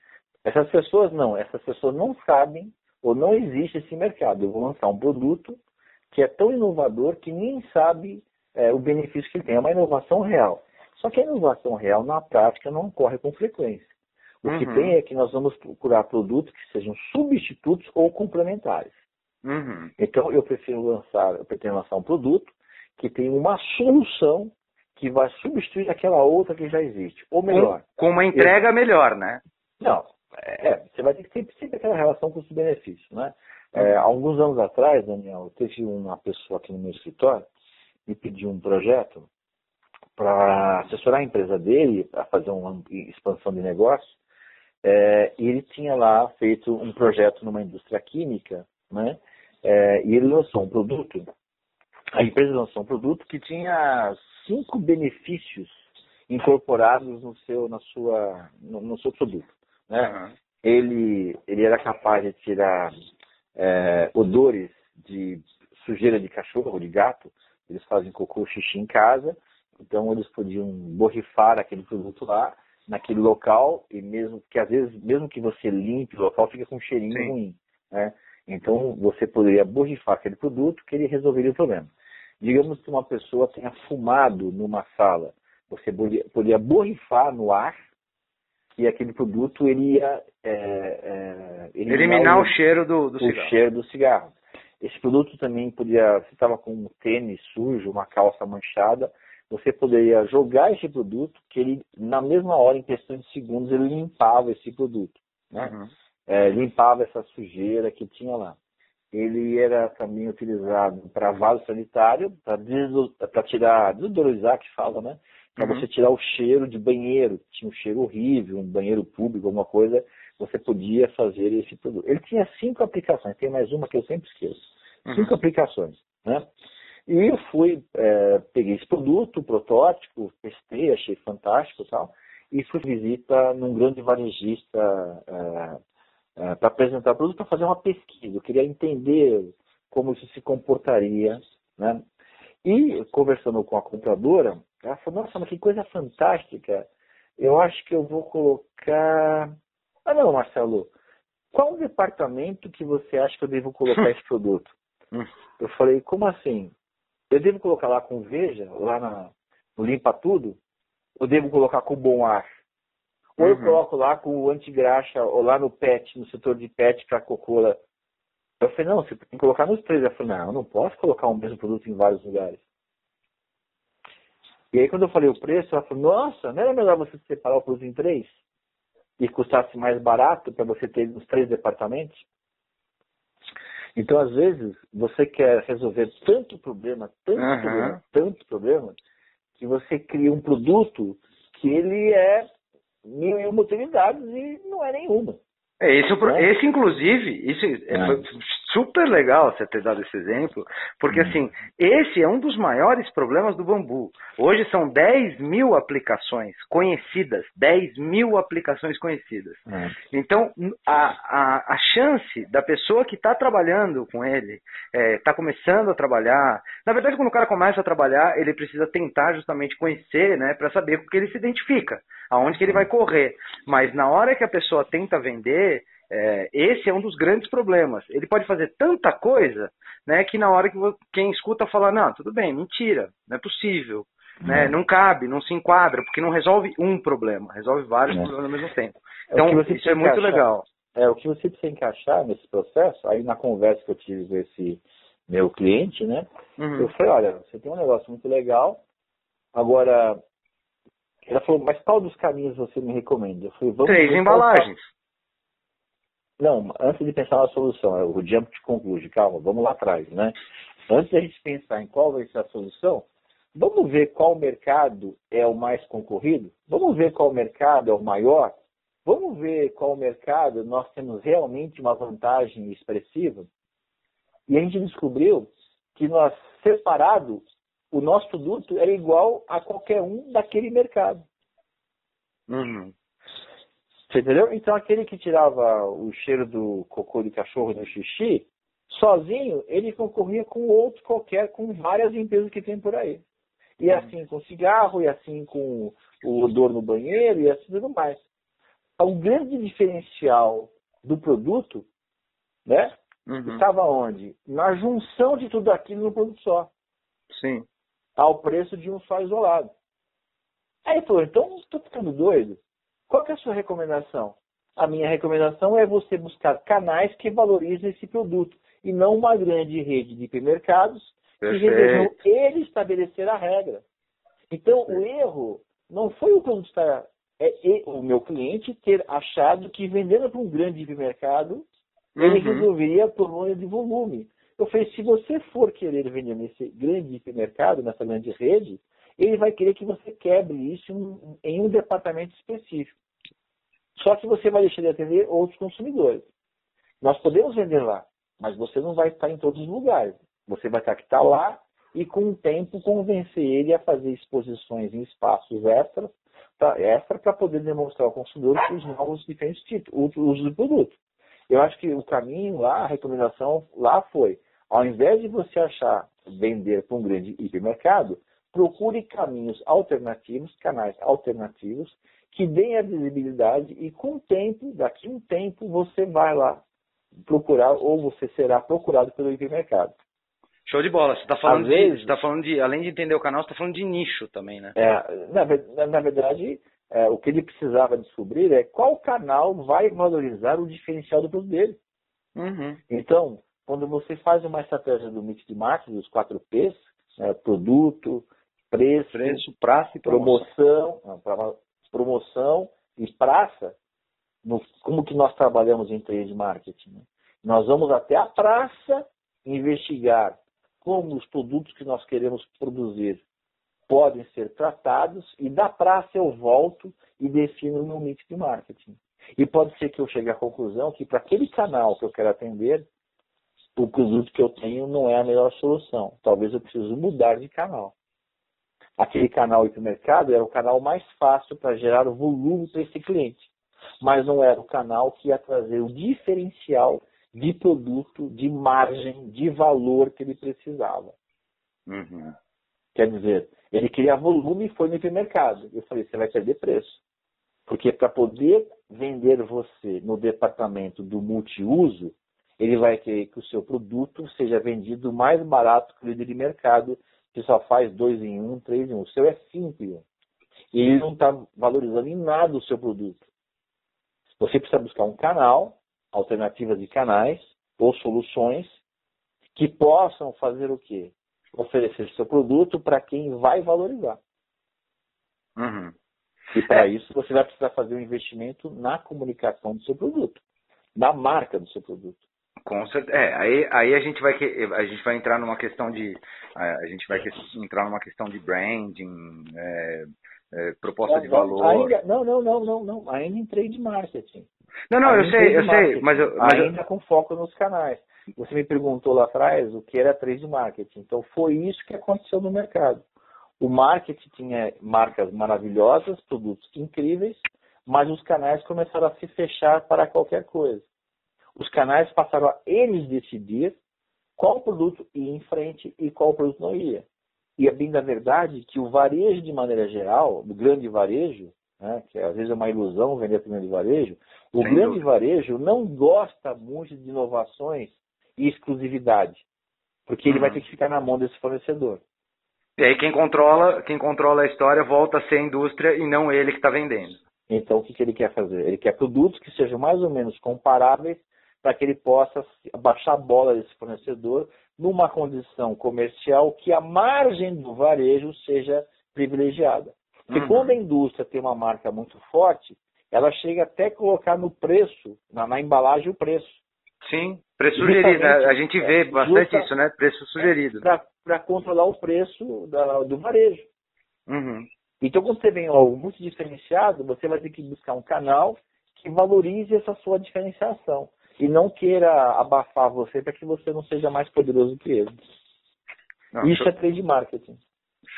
Essas pessoas não, essas pessoas não sabem ou não existe esse mercado. Eu vou lançar um produto que é tão inovador que nem sabe é, o benefício que ele tem. É uma inovação real. Só que a inovação real, na prática, não ocorre com frequência. O uhum. que tem é que nós vamos procurar produtos que sejam substitutos ou complementares. Uhum. Então, eu prefiro lançar, eu pretendo lançar um produto que tem uma solução que vai substituir aquela outra que já existe. Ou melhor. Com, com uma entrega eu... melhor, né? Não, é, você vai ter sempre, sempre aquela relação custo-benefício, né? É, há alguns anos atrás, Daniel, teve uma pessoa aqui no meu escritório me pediu um projeto para assessorar a empresa dele, para fazer uma expansão de negócio, é, e ele tinha lá feito um projeto numa indústria química, né? É, e ele lançou um produto, a empresa lançou um produto que tinha cinco benefícios incorporados no seu, na sua, no, no seu produto. Né? Uhum. Ele, ele era capaz de tirar é, odores de sujeira de cachorro, de gato, eles fazem cocô xixi em casa, então eles podiam borrifar aquele produto lá, naquele local, e mesmo que às vezes, mesmo que você limpe o local, fica com um cheirinho Sim. ruim. Né? Então você poderia borrifar aquele produto que ele resolveria o problema. Digamos que uma pessoa tenha fumado numa sala, você poderia borrifar no ar que aquele produto ele ia é, é, eliminar, eliminar o, o, cheiro do, do o cigarro. cheiro do cigarro. Esse produto também podia, se estava com um tênis sujo, uma calça manchada, você poderia jogar esse produto, que ele, na mesma hora, em questão de segundos, ele limpava esse produto. Né? Uhum. É, limpava essa sujeira que tinha lá. Ele era também utilizado para vaso sanitário, para tirar, desodorizar, que fala, né? para uhum. você tirar o cheiro de banheiro, tinha um cheiro horrível, um banheiro público, alguma coisa, você podia fazer esse produto. Ele tinha cinco aplicações, tem mais uma que eu sempre esqueço. Uhum. Cinco aplicações, né? E eu fui, é, peguei esse produto, o protótipo, testei, achei fantástico e tal, e fui visita num grande varejista é, é, para apresentar o produto, para fazer uma pesquisa. Eu queria entender como isso se comportaria, né? E conversando com a compradora, ela falou, nossa, mas que coisa fantástica. Eu acho que eu vou colocar. Ah não, Marcelo, qual departamento que você acha que eu devo colocar esse produto? Hum. Eu falei, como assim? Eu devo colocar lá com Veja, lá na, no Limpa Tudo? Ou devo colocar com Bom Ar? Ou eu uhum. coloco lá com o antigraxa, ou lá no PET, no setor de PET para Coca-Cola eu falei, não, você tem que colocar nos três. Eu falei, não, eu não posso colocar o mesmo produto em vários lugares. E aí quando eu falei o preço, ela falou, nossa, não era melhor você separar o produto em três? E custasse mais barato para você ter os três departamentos? Então, às vezes, você quer resolver tanto problema, tanto uhum. problema, tanto problema, que você cria um produto que ele é mil e uma utilidades e não é nenhuma. É, esse, é. esse inclusive, isso é. Super legal você ter dado esse exemplo, porque hum. assim, esse é um dos maiores problemas do bambu. Hoje são 10 mil aplicações conhecidas, 10 mil aplicações conhecidas. É. Então, a, a, a, chance da pessoa que está trabalhando com ele, está é, começando a trabalhar, na verdade, quando o cara começa a trabalhar, ele precisa tentar justamente conhecer, né, para saber com que ele se identifica, aonde que ele vai correr. Mas na hora que a pessoa tenta vender, é, esse é um dos grandes problemas. Ele pode fazer tanta coisa, né, que na hora que quem escuta fala, não, tudo bem, mentira, não é possível, uhum. né, não cabe, não se enquadra, porque não resolve um problema, resolve vários é. problemas ao mesmo tempo. É então, é isso é muito legal. É, o que você precisa encaixar nesse processo, aí na conversa que eu tive com esse meu cliente, né, uhum. eu falei, olha, você tem um negócio muito legal, agora, ela falou, mas qual dos caminhos você me recomenda? Eu falei, vamos Três embalagens. Não, antes de pensar na solução, é o jump te conclude, calma, vamos lá atrás, né? Antes da gente pensar em qual vai ser a solução, vamos ver qual mercado é o mais concorrido, vamos ver qual mercado é o maior, vamos ver qual mercado nós temos realmente uma vantagem expressiva. E a gente descobriu que nós, separado, o nosso produto era igual a qualquer um daquele mercado. Uhum. Você entendeu? Então aquele que tirava o cheiro do cocô de cachorro no xixi, sozinho, ele concorria com outro qualquer, com várias empresas que tem por aí. E uhum. assim com cigarro, e assim com o odor no banheiro, e assim tudo mais. O grande diferencial do produto, né? Uhum. Estava onde? Na junção de tudo aquilo no produto só. Sim. Ao preço de um só isolado. Aí ele falou, então estou ficando doido. Qual é a sua recomendação? A minha recomendação é você buscar canais que valorizem esse produto e não uma grande rede de hipermercados Perfeito. que desejam ele estabelecer a regra. Então, o erro não foi o produto estar, é, é, o meu cliente ter achado que vendendo para um grande hipermercado, ele uhum. resolveria problema de volume. Eu falei, se você for querer vender nesse grande hipermercado, nessa grande rede, ele vai querer que você quebre isso em um departamento específico. Só que você vai deixar de atender outros consumidores. Nós podemos vender lá, mas você não vai estar em todos os lugares. Você vai ter que estar lá e, com o tempo, convencer ele a fazer exposições em espaços extras para extra poder demonstrar ao consumidor os novos diferentes tipos, usos do produto. Eu acho que o caminho lá, a recomendação lá foi, ao invés de você achar vender para um grande hipermercado, procure caminhos alternativos, canais alternativos, que deem a visibilidade e com o tempo, daqui a um tempo, você vai lá procurar ou você será procurado pelo hipermercado. Show de bola. Você está falando, de, tá falando de, além de entender o canal, você está falando de nicho também, né? É, na, na verdade, é, o que ele precisava descobrir é qual canal vai valorizar o diferencial do produto dele. Uhum. Então, quando você faz uma estratégia do mix de marketing, dos 4 Ps, né, produto, preço, preço praça e promoção, promoção, promoção e praça, no, como que nós trabalhamos em trade marketing? Né? Nós vamos até a praça investigar como os produtos que nós queremos produzir podem ser tratados e da praça eu volto e defino o meu mix de marketing. E pode ser que eu chegue à conclusão que para aquele canal que eu quero atender, o produto que eu tenho não é a melhor solução. Talvez eu precise mudar de canal aquele canal hipermercado era o canal mais fácil para gerar o volume para esse cliente, mas não era o canal que ia trazer o diferencial de produto, de margem, de valor que ele precisava. Uhum. Quer dizer, ele queria volume e foi no hipermercado. Eu falei, você vai perder preço. Porque para poder vender você no departamento do multiuso, ele vai querer que o seu produto seja vendido mais barato que o líder de mercado que só faz dois em um, três em um. O seu é cinco em um. E ele não está valorizando em nada o seu produto. Você precisa buscar um canal, alternativas de canais ou soluções que possam fazer o quê? Oferecer seu produto para quem vai valorizar. Uhum. E para é. isso você vai precisar fazer um investimento na comunicação do seu produto, na marca do seu produto. Com certeza. É, aí, aí a gente vai a gente vai entrar numa questão de a gente vai entrar numa questão de branding, é, é, proposta de valor. Ainda, não, não, não, não, não. Ainda em trade marketing. Não, não, ainda eu sei, eu sei, mas, eu, mas ainda eu... com foco nos canais. Você me perguntou lá atrás o que era trade marketing. Então foi isso que aconteceu no mercado. O marketing tinha marcas maravilhosas, produtos incríveis, mas os canais começaram a se fechar para qualquer coisa os canais passaram a eles decidir qual produto ia em frente e qual produto não ia. E é bem da verdade que o varejo, de maneira geral, o grande varejo, né, que às vezes é uma ilusão vender primeiro de varejo, o Sem grande dúvida. varejo não gosta muito de inovações e exclusividade, porque ele vai uhum. ter que ficar na mão desse fornecedor. E aí quem controla, quem controla a história volta a ser a indústria e não ele que está vendendo. Então o que, que ele quer fazer? Ele quer produtos que sejam mais ou menos comparáveis para que ele possa baixar a bola desse fornecedor numa condição comercial que a margem do varejo seja privilegiada. Porque uhum. quando a indústria tem uma marca muito forte, ela chega até a colocar no preço, na, na embalagem, o preço. Sim, preço sugerido. A gente vê é, bastante justa, isso, né? Preço sugerido. Para controlar o preço da, do varejo. Uhum. Então, quando você vem algo muito diferenciado, você vai ter que buscar um canal que valorize essa sua diferenciação e não queira abafar você para que você não seja mais poderoso que ele. Não, Isso é trade marketing.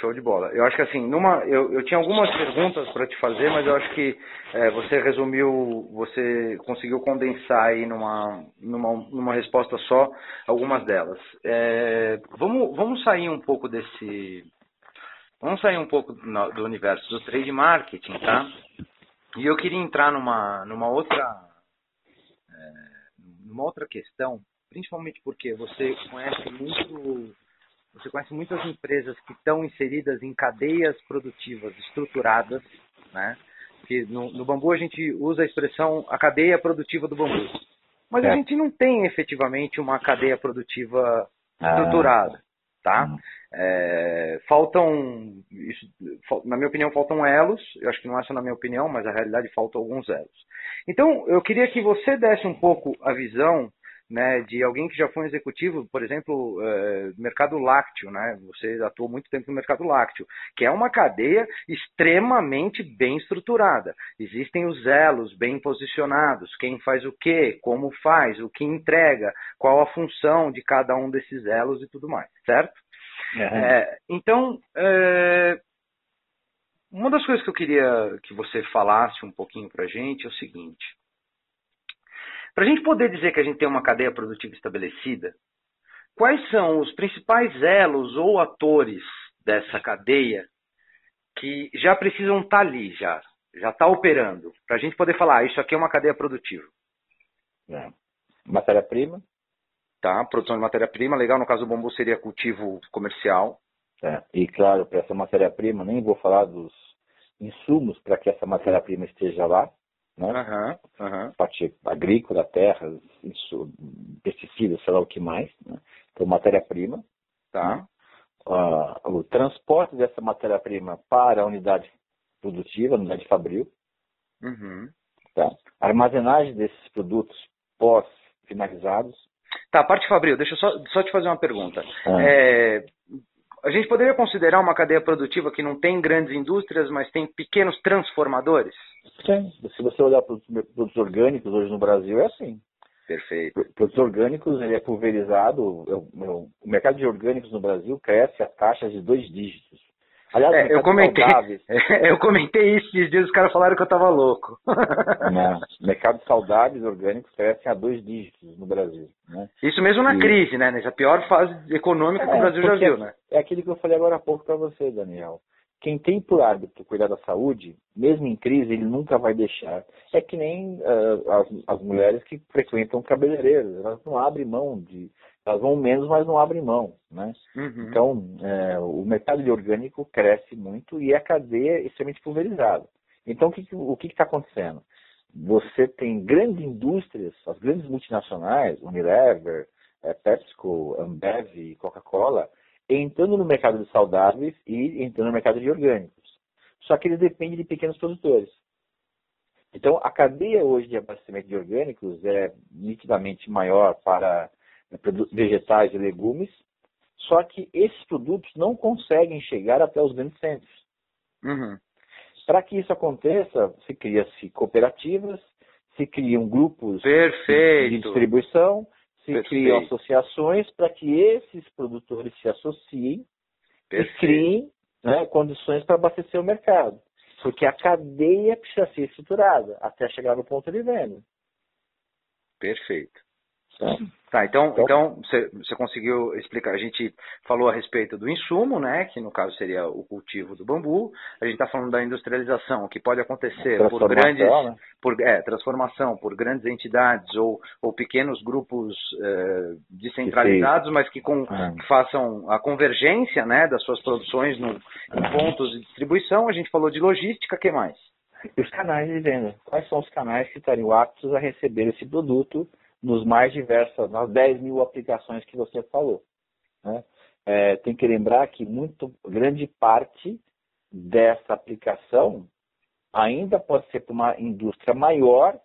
Show de bola. Eu acho que assim, numa, eu, eu tinha algumas perguntas para te fazer, mas eu acho que é, você resumiu, você conseguiu condensar aí numa, numa, numa resposta só algumas delas. É, vamos, vamos sair um pouco desse, vamos sair um pouco do universo do trade marketing, tá? E eu queria entrar numa, numa outra, numa outra questão, principalmente porque você conhece muito você conhece muitas empresas que estão inseridas em cadeias produtivas estruturadas, né? Que no, no bambu a gente usa a expressão a cadeia produtiva do bambu. Mas é. a gente não tem efetivamente uma cadeia produtiva ah. estruturada, tá? Hum. É, faltam, isso, na minha opinião, faltam elos. Eu acho que não é só na minha opinião, mas na realidade faltam alguns elos. Então, eu queria que você desse um pouco a visão né, de alguém que já foi um executivo, por exemplo, uh, mercado lácteo, né? Você atuou muito tempo no mercado lácteo, que é uma cadeia extremamente bem estruturada. Existem os elos bem posicionados, quem faz o quê, como faz, o que entrega, qual a função de cada um desses elos e tudo mais, certo? Uhum. É, então, é, uma das coisas que eu queria que você falasse um pouquinho para gente é o seguinte. Para a gente poder dizer que a gente tem uma cadeia produtiva estabelecida, quais são os principais elos ou atores dessa cadeia que já precisam estar tá ali, já já está operando, para a gente poder falar, ah, isso aqui é uma cadeia produtiva. É. Matéria-prima. Tá, produção de matéria-prima, legal, no caso do bambu seria cultivo comercial. É. E claro, para essa matéria-prima, nem vou falar dos insumos para que essa matéria-prima esteja lá, né? Uhum, uhum. Parte agrícola, terras, isso, pesticidas, sei lá o que mais. Né? Então, matéria-prima. Tá? Né? Uh, o transporte dessa matéria-prima para a unidade produtiva, a unidade fabril. Uhum. Tá? A armazenagem desses produtos pós-finalizados. Tá, parte fabril, deixa eu só, só te fazer uma pergunta. Ah. É, a gente poderia considerar uma cadeia produtiva que não tem grandes indústrias, mas tem pequenos transformadores? Sim. Se você olhar para os produtos orgânicos hoje no Brasil, é assim. Perfeito. Produtos orgânicos, ele é pulverizado. O mercado de orgânicos no Brasil cresce a taxas de dois dígitos. Aliás, é, eu comentei, eu comentei isso esses dias, os caras falaram que eu estava louco. Não, mercado de saudáveis orgânicos cresce a dois dígitos no Brasil. Né? Isso mesmo na e... crise, né? Nessa pior fase econômica é, que o Brasil já viu, né? É aquilo que eu falei agora há pouco para você, Daniel. Quem tem por hábito cuidar da saúde, mesmo em crise, ele nunca vai deixar. É que nem uh, as, as mulheres que frequentam cabeleireiros, elas não abrem mão de vão menos, mas não abrem mão. Né? Uhum. Então, é, o mercado de orgânico cresce muito e a cadeia é extremamente pulverizada. Então, o que está acontecendo? Você tem grandes indústrias, as grandes multinacionais, Unilever, é, PepsiCo, Ambev, Coca-Cola, entrando no mercado de saudáveis e entrando no mercado de orgânicos. Só que eles dependem de pequenos produtores. Então, a cadeia hoje de abastecimento de orgânicos é nitidamente maior para vegetais e legumes, só que esses produtos não conseguem chegar até os grandes centros. Uhum. Para que isso aconteça, se cria-se cooperativas, se criam grupos Perfeito. de distribuição, se Perfeito. criam associações para que esses produtores se associem Perfeito. e criem né, condições para abastecer o mercado. Porque a cadeia precisa ser estruturada até chegar no ponto de venda. Perfeito. Tá? Tá, então, então, então você, conseguiu explicar. A gente falou a respeito do insumo, né, que no caso seria o cultivo do bambu. A gente está falando da industrialização, que pode acontecer por grandes, né? por é, transformação por grandes entidades ou, ou pequenos grupos é, descentralizados, mas que, com, ah. que, façam a convergência, né, das suas produções no, em pontos de distribuição. A gente falou de logística, que mais? E os canais de venda. Quais são os canais que estariam aptos a receber esse produto? Nos mais diversas, nas 10 mil aplicações que você falou. Né? É, tem que lembrar que muito grande parte dessa aplicação ainda pode ser para uma indústria maior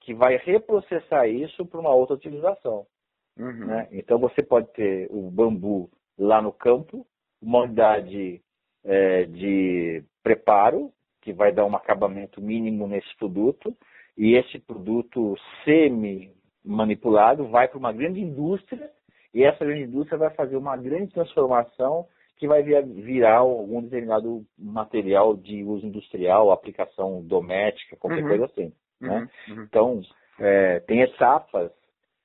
que vai reprocessar isso para uma outra utilização. Uhum. Né? Então você pode ter o bambu lá no campo, uma unidade é, de preparo, que vai dar um acabamento mínimo nesse produto, e esse produto semi manipulado vai para uma grande indústria e essa grande indústria vai fazer uma grande transformação que vai virar algum determinado material de uso industrial, aplicação doméstica, qualquer uhum. coisa assim. Né? Uhum. uhum. Então, é, tem etapas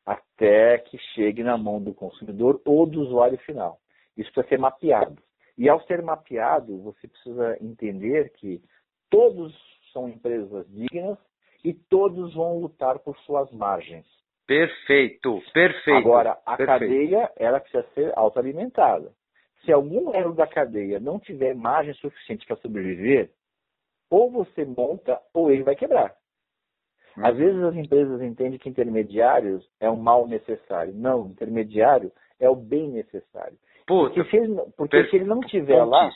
até que chegue na mão do consumidor ou do usuário final. Isso precisa ser mapeado. E ao ser mapeado, você precisa entender que todos são empresas dignas e todos vão lutar por suas margens. Perfeito, perfeito. Agora, a perfeito. cadeia ela precisa ser autoalimentada. Se algum elo da cadeia não tiver margem suficiente para sobreviver, ou você monta ou ele vai quebrar. Hum. Às vezes as empresas entendem que intermediários é um mal necessário. Não, intermediário é o bem necessário. Puta, porque se ele, porque se ele não tiver lá,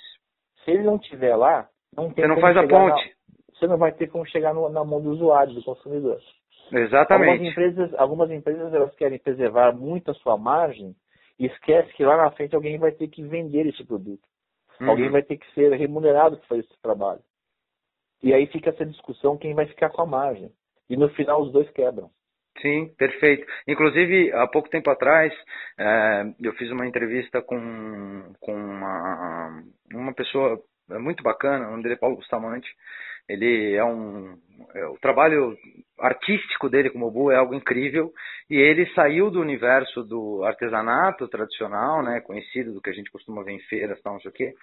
se ele não tiver lá, não tem Você não faz a ponte. Na, você não vai ter como chegar no, na mão do usuário, do consumidor. Exatamente. Algumas empresas, algumas empresas elas querem preservar muito a sua margem e esquece que lá na frente alguém vai ter que vender esse produto. Uhum. Alguém vai ter que ser remunerado por fazer esse trabalho. E aí fica essa discussão quem vai ficar com a margem. E no final os dois quebram. Sim, perfeito. Inclusive, há pouco tempo atrás, é, eu fiz uma entrevista com, com uma, uma pessoa muito bacana, o nome dele é Paulo Bustamante. Ele é um. É, o trabalho artístico dele como Obu é algo incrível e ele saiu do universo do artesanato tradicional, né, conhecido do que a gente costuma ver em feiras, tal, não sei o quê,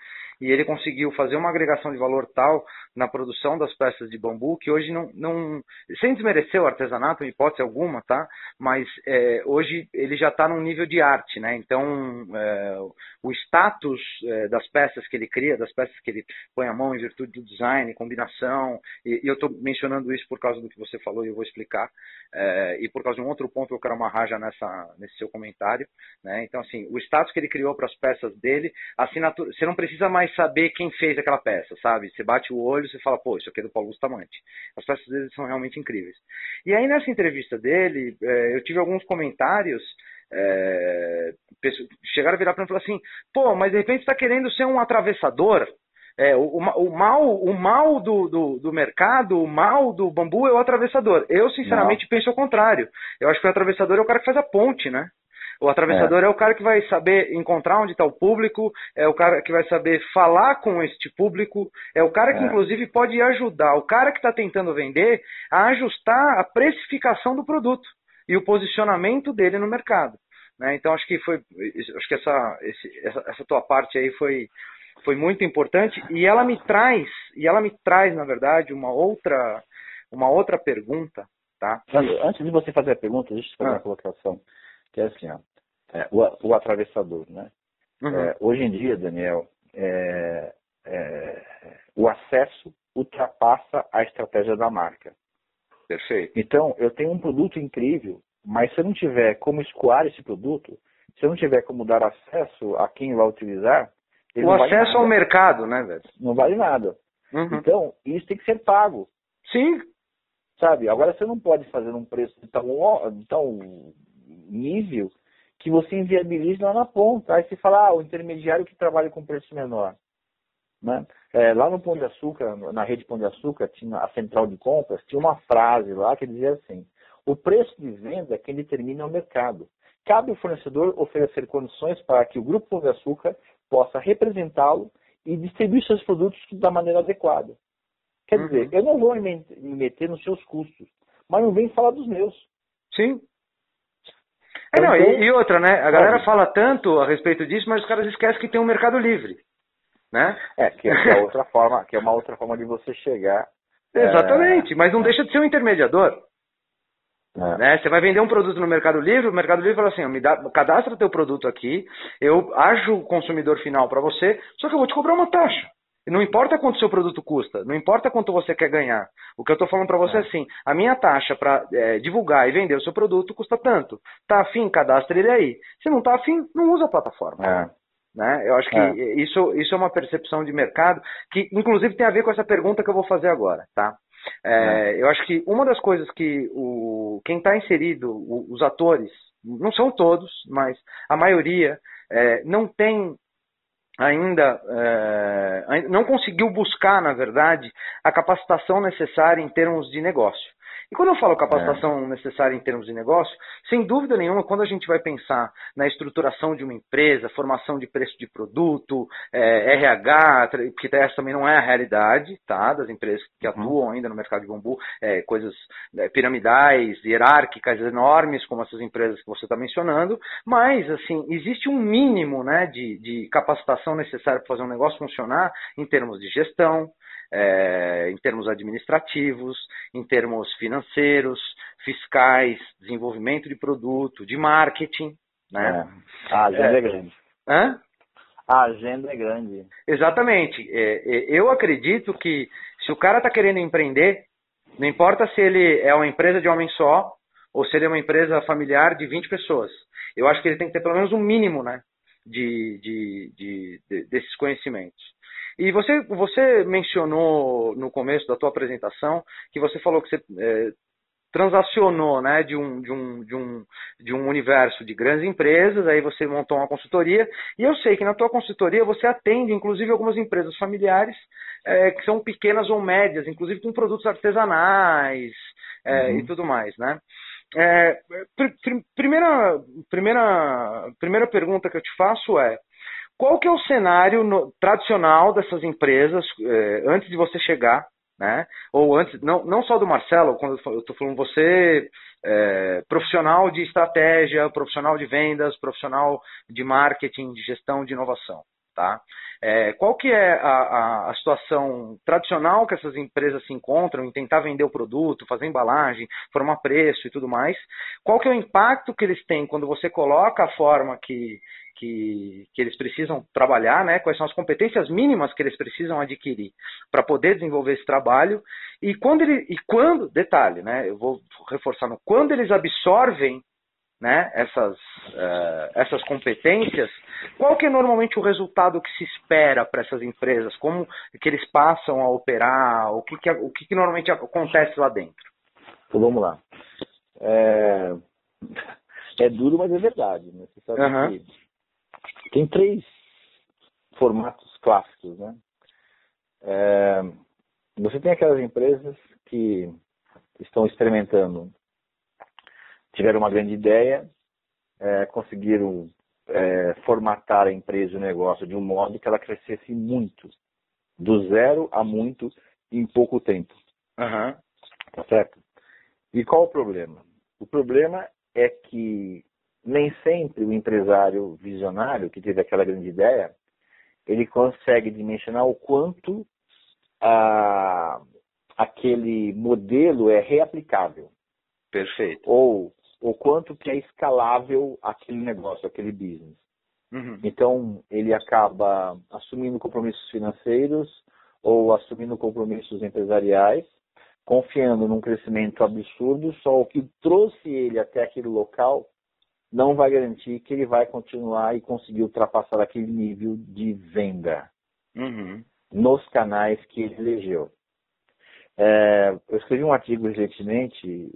e ele conseguiu fazer uma agregação de valor tal na produção das peças de bambu que hoje não, não sem desmerecer o artesanato em hipótese alguma, tá? Mas é, hoje ele já está num nível de arte, né? Então é, o status é, das peças que ele cria, das peças que ele põe a mão em virtude do design, combinação, e, e eu estou mencionando isso por causa do que você falou e eu vou explicar, é, e por causa de um outro ponto que eu quero amarrar já nessa nesse seu comentário, né? Então assim o status que ele criou para as peças dele, assinatura, você não precisa mais mais saber quem fez aquela peça, sabe? Você bate o olho e fala, pô, isso aqui é do Paulo Bustamante. As peças dele são realmente incríveis. E aí nessa entrevista dele, é, eu tive alguns comentários é, chegaram a virar para mim e falar assim, pô, mas de repente está querendo ser um atravessador. É, o, o, mal, o mal do, do, do, mercado, o mal do bambu é o atravessador. Eu, sinceramente, Não. penso ao contrário. Eu acho que o atravessador é o cara que faz a ponte, né? O atravessador é. é o cara que vai saber encontrar onde está o público, é o cara que vai saber falar com este público, é o cara que, é. inclusive, pode ajudar o cara que está tentando vender a ajustar a precificação do produto e o posicionamento dele no mercado. Né? Então, acho que foi, acho que essa, esse, essa, essa tua parte aí foi, foi muito importante e ela me traz, e ela me traz, na verdade, uma outra, uma outra pergunta, tá? Antes de você fazer a pergunta, deixa eu fazer ah. uma colocação que é assim, ó, é, o, o, atravessador, né? Uhum. É, hoje em dia, Daniel, é, é, o acesso ultrapassa a estratégia da marca. Perfeito. Então, eu tenho um produto incrível, mas se eu não tiver como escoar esse produto, se eu não tiver como dar acesso a quem vai utilizar, o acesso vale ao mercado, né, velho? Não vale nada. Uhum. Então, isso tem que ser pago. Sim. Sabe? Agora você não pode fazer um preço tão, tão nível que você inviabilize lá na ponta. Aí você fala, ah, o intermediário que trabalha com preço menor. Né? É, lá no Pão de Açúcar, na rede Pão de Açúcar, tinha a central de compras, tinha uma frase lá que dizia assim: o preço de venda quem determina é o mercado. Cabe ao fornecedor oferecer condições para que o Grupo Pão de Açúcar possa representá-lo e distribuir seus produtos da maneira adequada. Quer uhum. dizer, eu não vou me meter nos seus custos, mas não vem falar dos meus. Sim, é, não, e, e, outra, né? A galera fala tanto a respeito disso, mas os caras esquecem que tem um mercado livre. Né? É, que é outra forma, que é uma outra forma de você chegar. Exatamente, é... mas não deixa de ser um intermediador. É. Né? Você vai vender um produto no Mercado Livre, o Mercado Livre fala assim, me dá, cadastra teu produto aqui, eu ajo o consumidor final para você, só que eu vou te cobrar uma taxa. Não importa quanto o seu produto custa, não importa quanto você quer ganhar. O que eu estou falando para você é. é assim: a minha taxa para é, divulgar e vender o seu produto custa tanto. Tá afim? Cadastre ele aí. Se não tá afim, não usa a plataforma. É. Né? Eu acho que é. isso, isso é uma percepção de mercado que, inclusive, tem a ver com essa pergunta que eu vou fazer agora. Tá? É, é. eu acho que uma das coisas que o, quem está inserido, o, os atores, não são todos, mas a maioria, é, não tem ainda é, não conseguiu buscar, na verdade, a capacitação necessária em termos de negócio. E quando eu falo capacitação é. necessária em termos de negócio, sem dúvida nenhuma, quando a gente vai pensar na estruturação de uma empresa, formação de preço de produto, é, RH, porque essa também não é a realidade tá, das empresas que uhum. atuam ainda no mercado de bambu, é, coisas é, piramidais, hierárquicas enormes, como essas empresas que você está mencionando, mas, assim, existe um mínimo né, de, de capacitação necessária para fazer um negócio funcionar em termos de gestão, é, em termos administrativos, em termos financeiros, fiscais, desenvolvimento de produto, de marketing. Né? É. A agenda é, é grande. Hã? A agenda é grande. Exatamente. É, é, eu acredito que se o cara está querendo empreender, não importa se ele é uma empresa de homem só ou se ele é uma empresa familiar de 20 pessoas. Eu acho que ele tem que ter pelo menos um mínimo né, de, de, de, de desses conhecimentos. E você, você mencionou no começo da tua apresentação que você falou que você é, transacionou né, de, um, de, um, de, um, de um universo de grandes empresas, aí você montou uma consultoria, e eu sei que na tua consultoria você atende, inclusive, algumas empresas familiares é, que são pequenas ou médias, inclusive com produtos artesanais é, uhum. e tudo mais, né? É, pr pr primeira, primeira, primeira pergunta que eu te faço é qual que é o cenário no, tradicional dessas empresas eh, antes de você chegar, né? Ou antes, não, não só do Marcelo, quando eu estou falando você, eh, profissional de estratégia, profissional de vendas, profissional de marketing, de gestão, de inovação, tá? É, qual que é a, a, a, situação tradicional que essas empresas se encontram em tentar vender o produto, fazer embalagem, formar preço e tudo mais? Qual que é o impacto que eles têm quando você coloca a forma que que, que eles precisam trabalhar, né? quais são as competências mínimas que eles precisam adquirir para poder desenvolver esse trabalho. E quando ele, e quando, detalhe, né? eu vou reforçar, no, quando eles absorvem né, essas, uh, essas competências, qual que é normalmente o resultado que se espera para essas empresas? Como que eles passam a operar? O que, que, o que, que normalmente acontece lá dentro? Então vamos lá. É, é duro, mas é verdade. Né? Você sabe uhum. que tem três formatos clássicos, né? É, você tem aquelas empresas que estão experimentando, tiveram uma grande ideia, é, conseguiram é, formatar a empresa e o negócio de um modo que ela crescesse muito, do zero a muito, em pouco tempo. Uhum. Tá certo? E qual o problema? O problema é que nem sempre o empresário visionário que teve aquela grande ideia, ele consegue dimensionar o quanto a, aquele modelo é reaplicável. Perfeito. Ou o quanto que é escalável aquele negócio, aquele business. Uhum. Então, ele acaba assumindo compromissos financeiros ou assumindo compromissos empresariais, confiando num crescimento absurdo, só o que trouxe ele até aquele local não vai garantir que ele vai continuar e conseguir ultrapassar aquele nível de venda uhum. nos canais que ele elegeu. É, eu escrevi um artigo recentemente,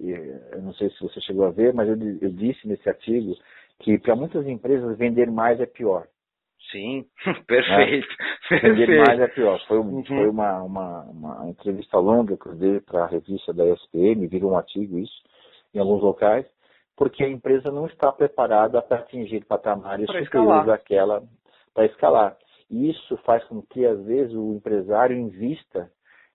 eu não sei se você chegou a ver, mas eu, eu disse nesse artigo que para muitas empresas vender mais é pior. Sim, perfeito. Né? Vender mais é pior. Foi, uhum. foi uma, uma, uma, entrevista longa que eu dei para a revista da SPM, virou um artigo isso, em alguns locais porque a empresa não está preparada para atingir patamares superiores àquela para escalar. E isso faz com que, às vezes, o empresário invista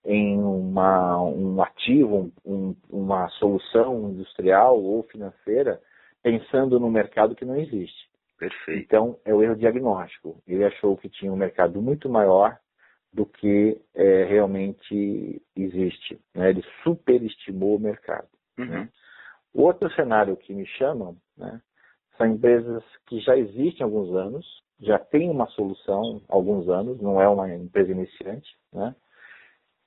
em uma, um ativo, um, uma solução industrial ou financeira, pensando no mercado que não existe. Perfeito. Então, é o erro diagnóstico. Ele achou que tinha um mercado muito maior do que é, realmente existe. Né? Ele superestimou o mercado. Uhum. Né? O outro cenário que me chamam né, são empresas que já existem há alguns anos, já têm uma solução há alguns anos, não é uma empresa iniciante, né?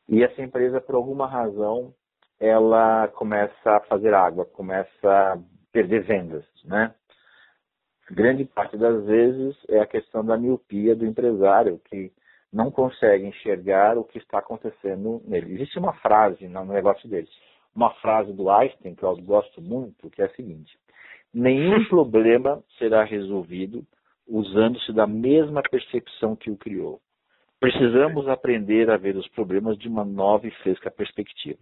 E essa empresa, por alguma razão, ela começa a fazer água, começa a perder vendas, né? Grande parte das vezes é a questão da miopia do empresário, que não consegue enxergar o que está acontecendo nele. Existe uma frase no negócio deles uma frase do Einstein, que eu gosto muito, que é a seguinte: nenhum problema será resolvido usando-se da mesma percepção que o criou. Precisamos aprender a ver os problemas de uma nova e fresca perspectiva.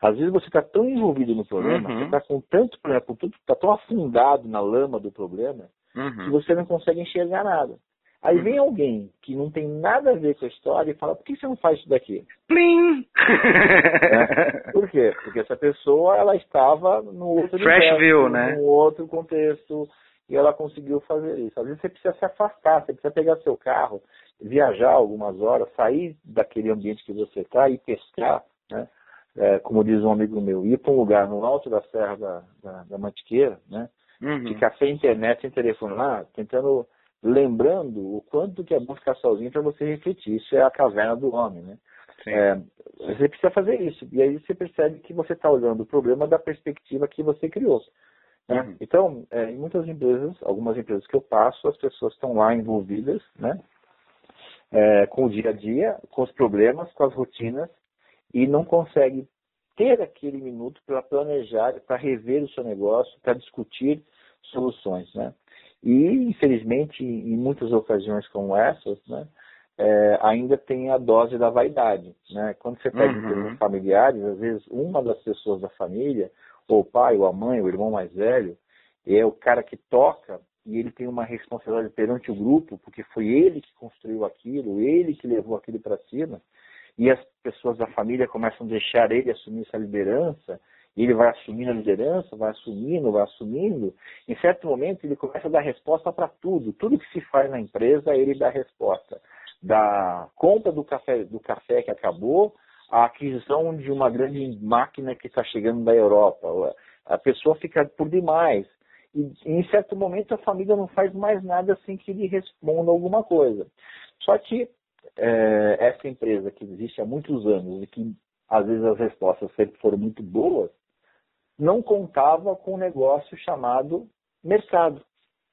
Às vezes você está tão envolvido no problema, uhum. você está com tanto problema, está tão afundado na lama do problema, uhum. que você não consegue enxergar nada. Aí uhum. vem alguém que não tem nada a ver com a história e fala, por que você não faz isso daqui? Plim! É. Por quê? Porque essa pessoa ela estava no outro Fresh view, né? no outro contexto, e ela conseguiu fazer isso. Às vezes você precisa se afastar, você precisa pegar seu carro, viajar algumas horas, sair daquele ambiente que você está e pescar, né? É, como diz um amigo meu, ir para um lugar no alto da Serra da, da, da Mantiqueira, né? Uhum. Ficar sem internet, sem telefone lá, tentando, lembrando o quanto que é bom ficar sozinho para você refletir. Isso é a caverna do homem, né? É, você precisa fazer isso. E aí você percebe que você está olhando o problema da perspectiva que você criou. Né? Uhum. Então, é, em muitas empresas, algumas empresas que eu passo, as pessoas estão lá envolvidas, né? é, com o dia a dia, com os problemas, com as rotinas, e não consegue ter aquele minuto para planejar, para rever o seu negócio, para discutir soluções. Né? E, infelizmente, em muitas ocasiões como essas, né, é, ainda tem a dose da vaidade. Né? Quando você pega uhum. familiares, às vezes uma das pessoas da família, ou o pai, ou a mãe, o irmão mais velho, é o cara que toca e ele tem uma responsabilidade perante o grupo, porque foi ele que construiu aquilo, ele que levou aquilo para cima, e as pessoas da família começam a deixar ele assumir essa liderança, e ele vai assumindo a liderança, vai assumindo, vai assumindo, em certo momento ele começa a dar resposta para tudo, tudo que se faz na empresa, ele dá resposta. Da compra do café, do café que acabou, a aquisição de uma grande máquina que está chegando da Europa. A pessoa fica por demais. E em certo momento a família não faz mais nada sem que ele responda alguma coisa. Só que é, essa empresa que existe há muitos anos e que às vezes as respostas sempre foram muito boas, não contava com um negócio chamado mercado.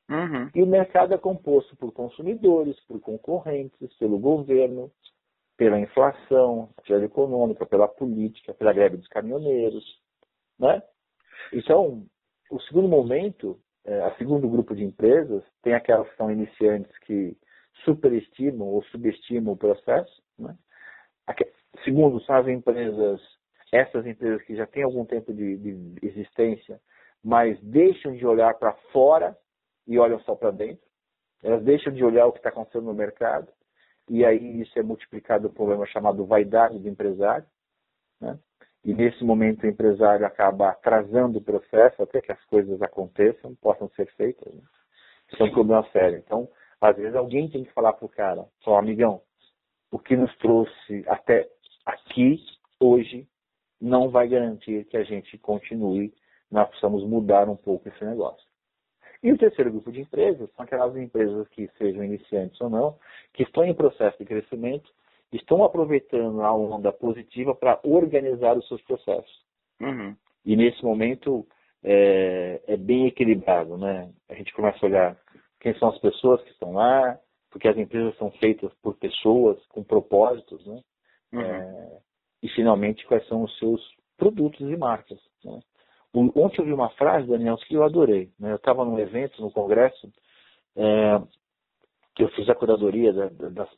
Uhum. E o mercado é composto por consumidores, por concorrentes, pelo governo, pela inflação, pela econômica, pela política, pela greve dos caminhoneiros. Né? Então, o segundo momento, é, a segundo grupo de empresas, tem aquelas que são iniciantes que superestimam ou subestimam o processo. Né? Segundo, são as empresas, essas empresas que já têm algum tempo de, de existência, mas deixam de olhar para fora e olham só para dentro. Elas deixam de olhar o que está acontecendo no mercado. E aí isso é multiplicado por um problema chamado vaidade do empresário. Né? e nesse momento o empresário acaba atrasando o processo até que as coisas aconteçam, possam ser feitas. Né? Isso é um problema sério. Então, às vezes alguém tem que falar para o cara, só amigão, o que nos trouxe até aqui, hoje, não vai garantir que a gente continue, nós precisamos mudar um pouco esse negócio. E o terceiro grupo de empresas são aquelas empresas que sejam iniciantes ou não, que estão em processo de crescimento estão aproveitando a onda positiva para organizar os seus processos. Uhum. E nesse momento é, é, bem equilibrado, né? A gente começa a olhar quem são as pessoas que estão lá, porque as empresas são feitas por pessoas com propósitos, né? Uhum. É, e finalmente quais são os seus produtos e marcas. Né? Ontem eu vi uma frase, Daniel, que eu adorei. Né? Eu estava num evento, no congresso, é, que eu fiz a curadoria das, das,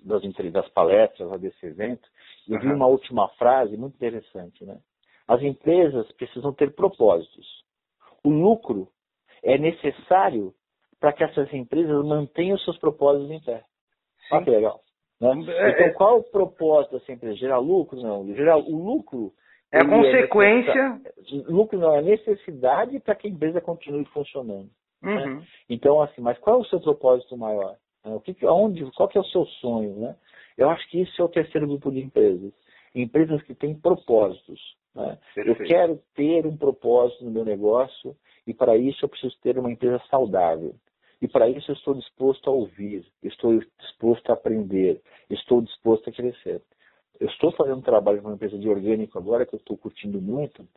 das palestras desse evento, e eu vi uma última frase muito interessante. Né? As empresas precisam ter propósitos. O lucro é necessário para que essas empresas mantenham seus propósitos em pé. Sim. Olha que legal. Né? É, então, é. qual é o propósito dessa empresa? Gerar lucro? Não. Gerar o lucro. É a consequência. É lucro não, é necessidade para que a empresa continue funcionando. Né? Uhum. Né? Então, assim, mas qual é o seu propósito maior? Né? O que, onde, qual que é o seu sonho? Né? Eu acho que isso é o terceiro grupo de empresas. Empresas que têm propósitos. Né? Eu quero ter um propósito no meu negócio e para isso eu preciso ter uma empresa saudável. E para isso eu estou disposto a ouvir, estou disposto a aprender, estou disposto a crescer. Eu estou fazendo um trabalho com uma empresa de orgânico agora que eu estou curtindo muito,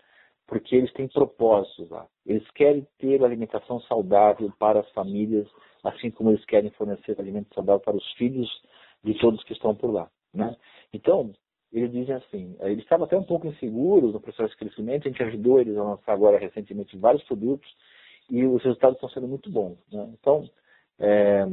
porque eles têm propósitos lá. Eles querem ter alimentação saudável para as famílias assim como eles querem fornecer alimento saudável para os filhos de todos que estão por lá. Né? Então, eles dizem assim, eles estavam até um pouco inseguros no processo de crescimento, a gente ajudou eles a lançar agora recentemente vários produtos e os resultados estão sendo muito bons. Né? Então, é,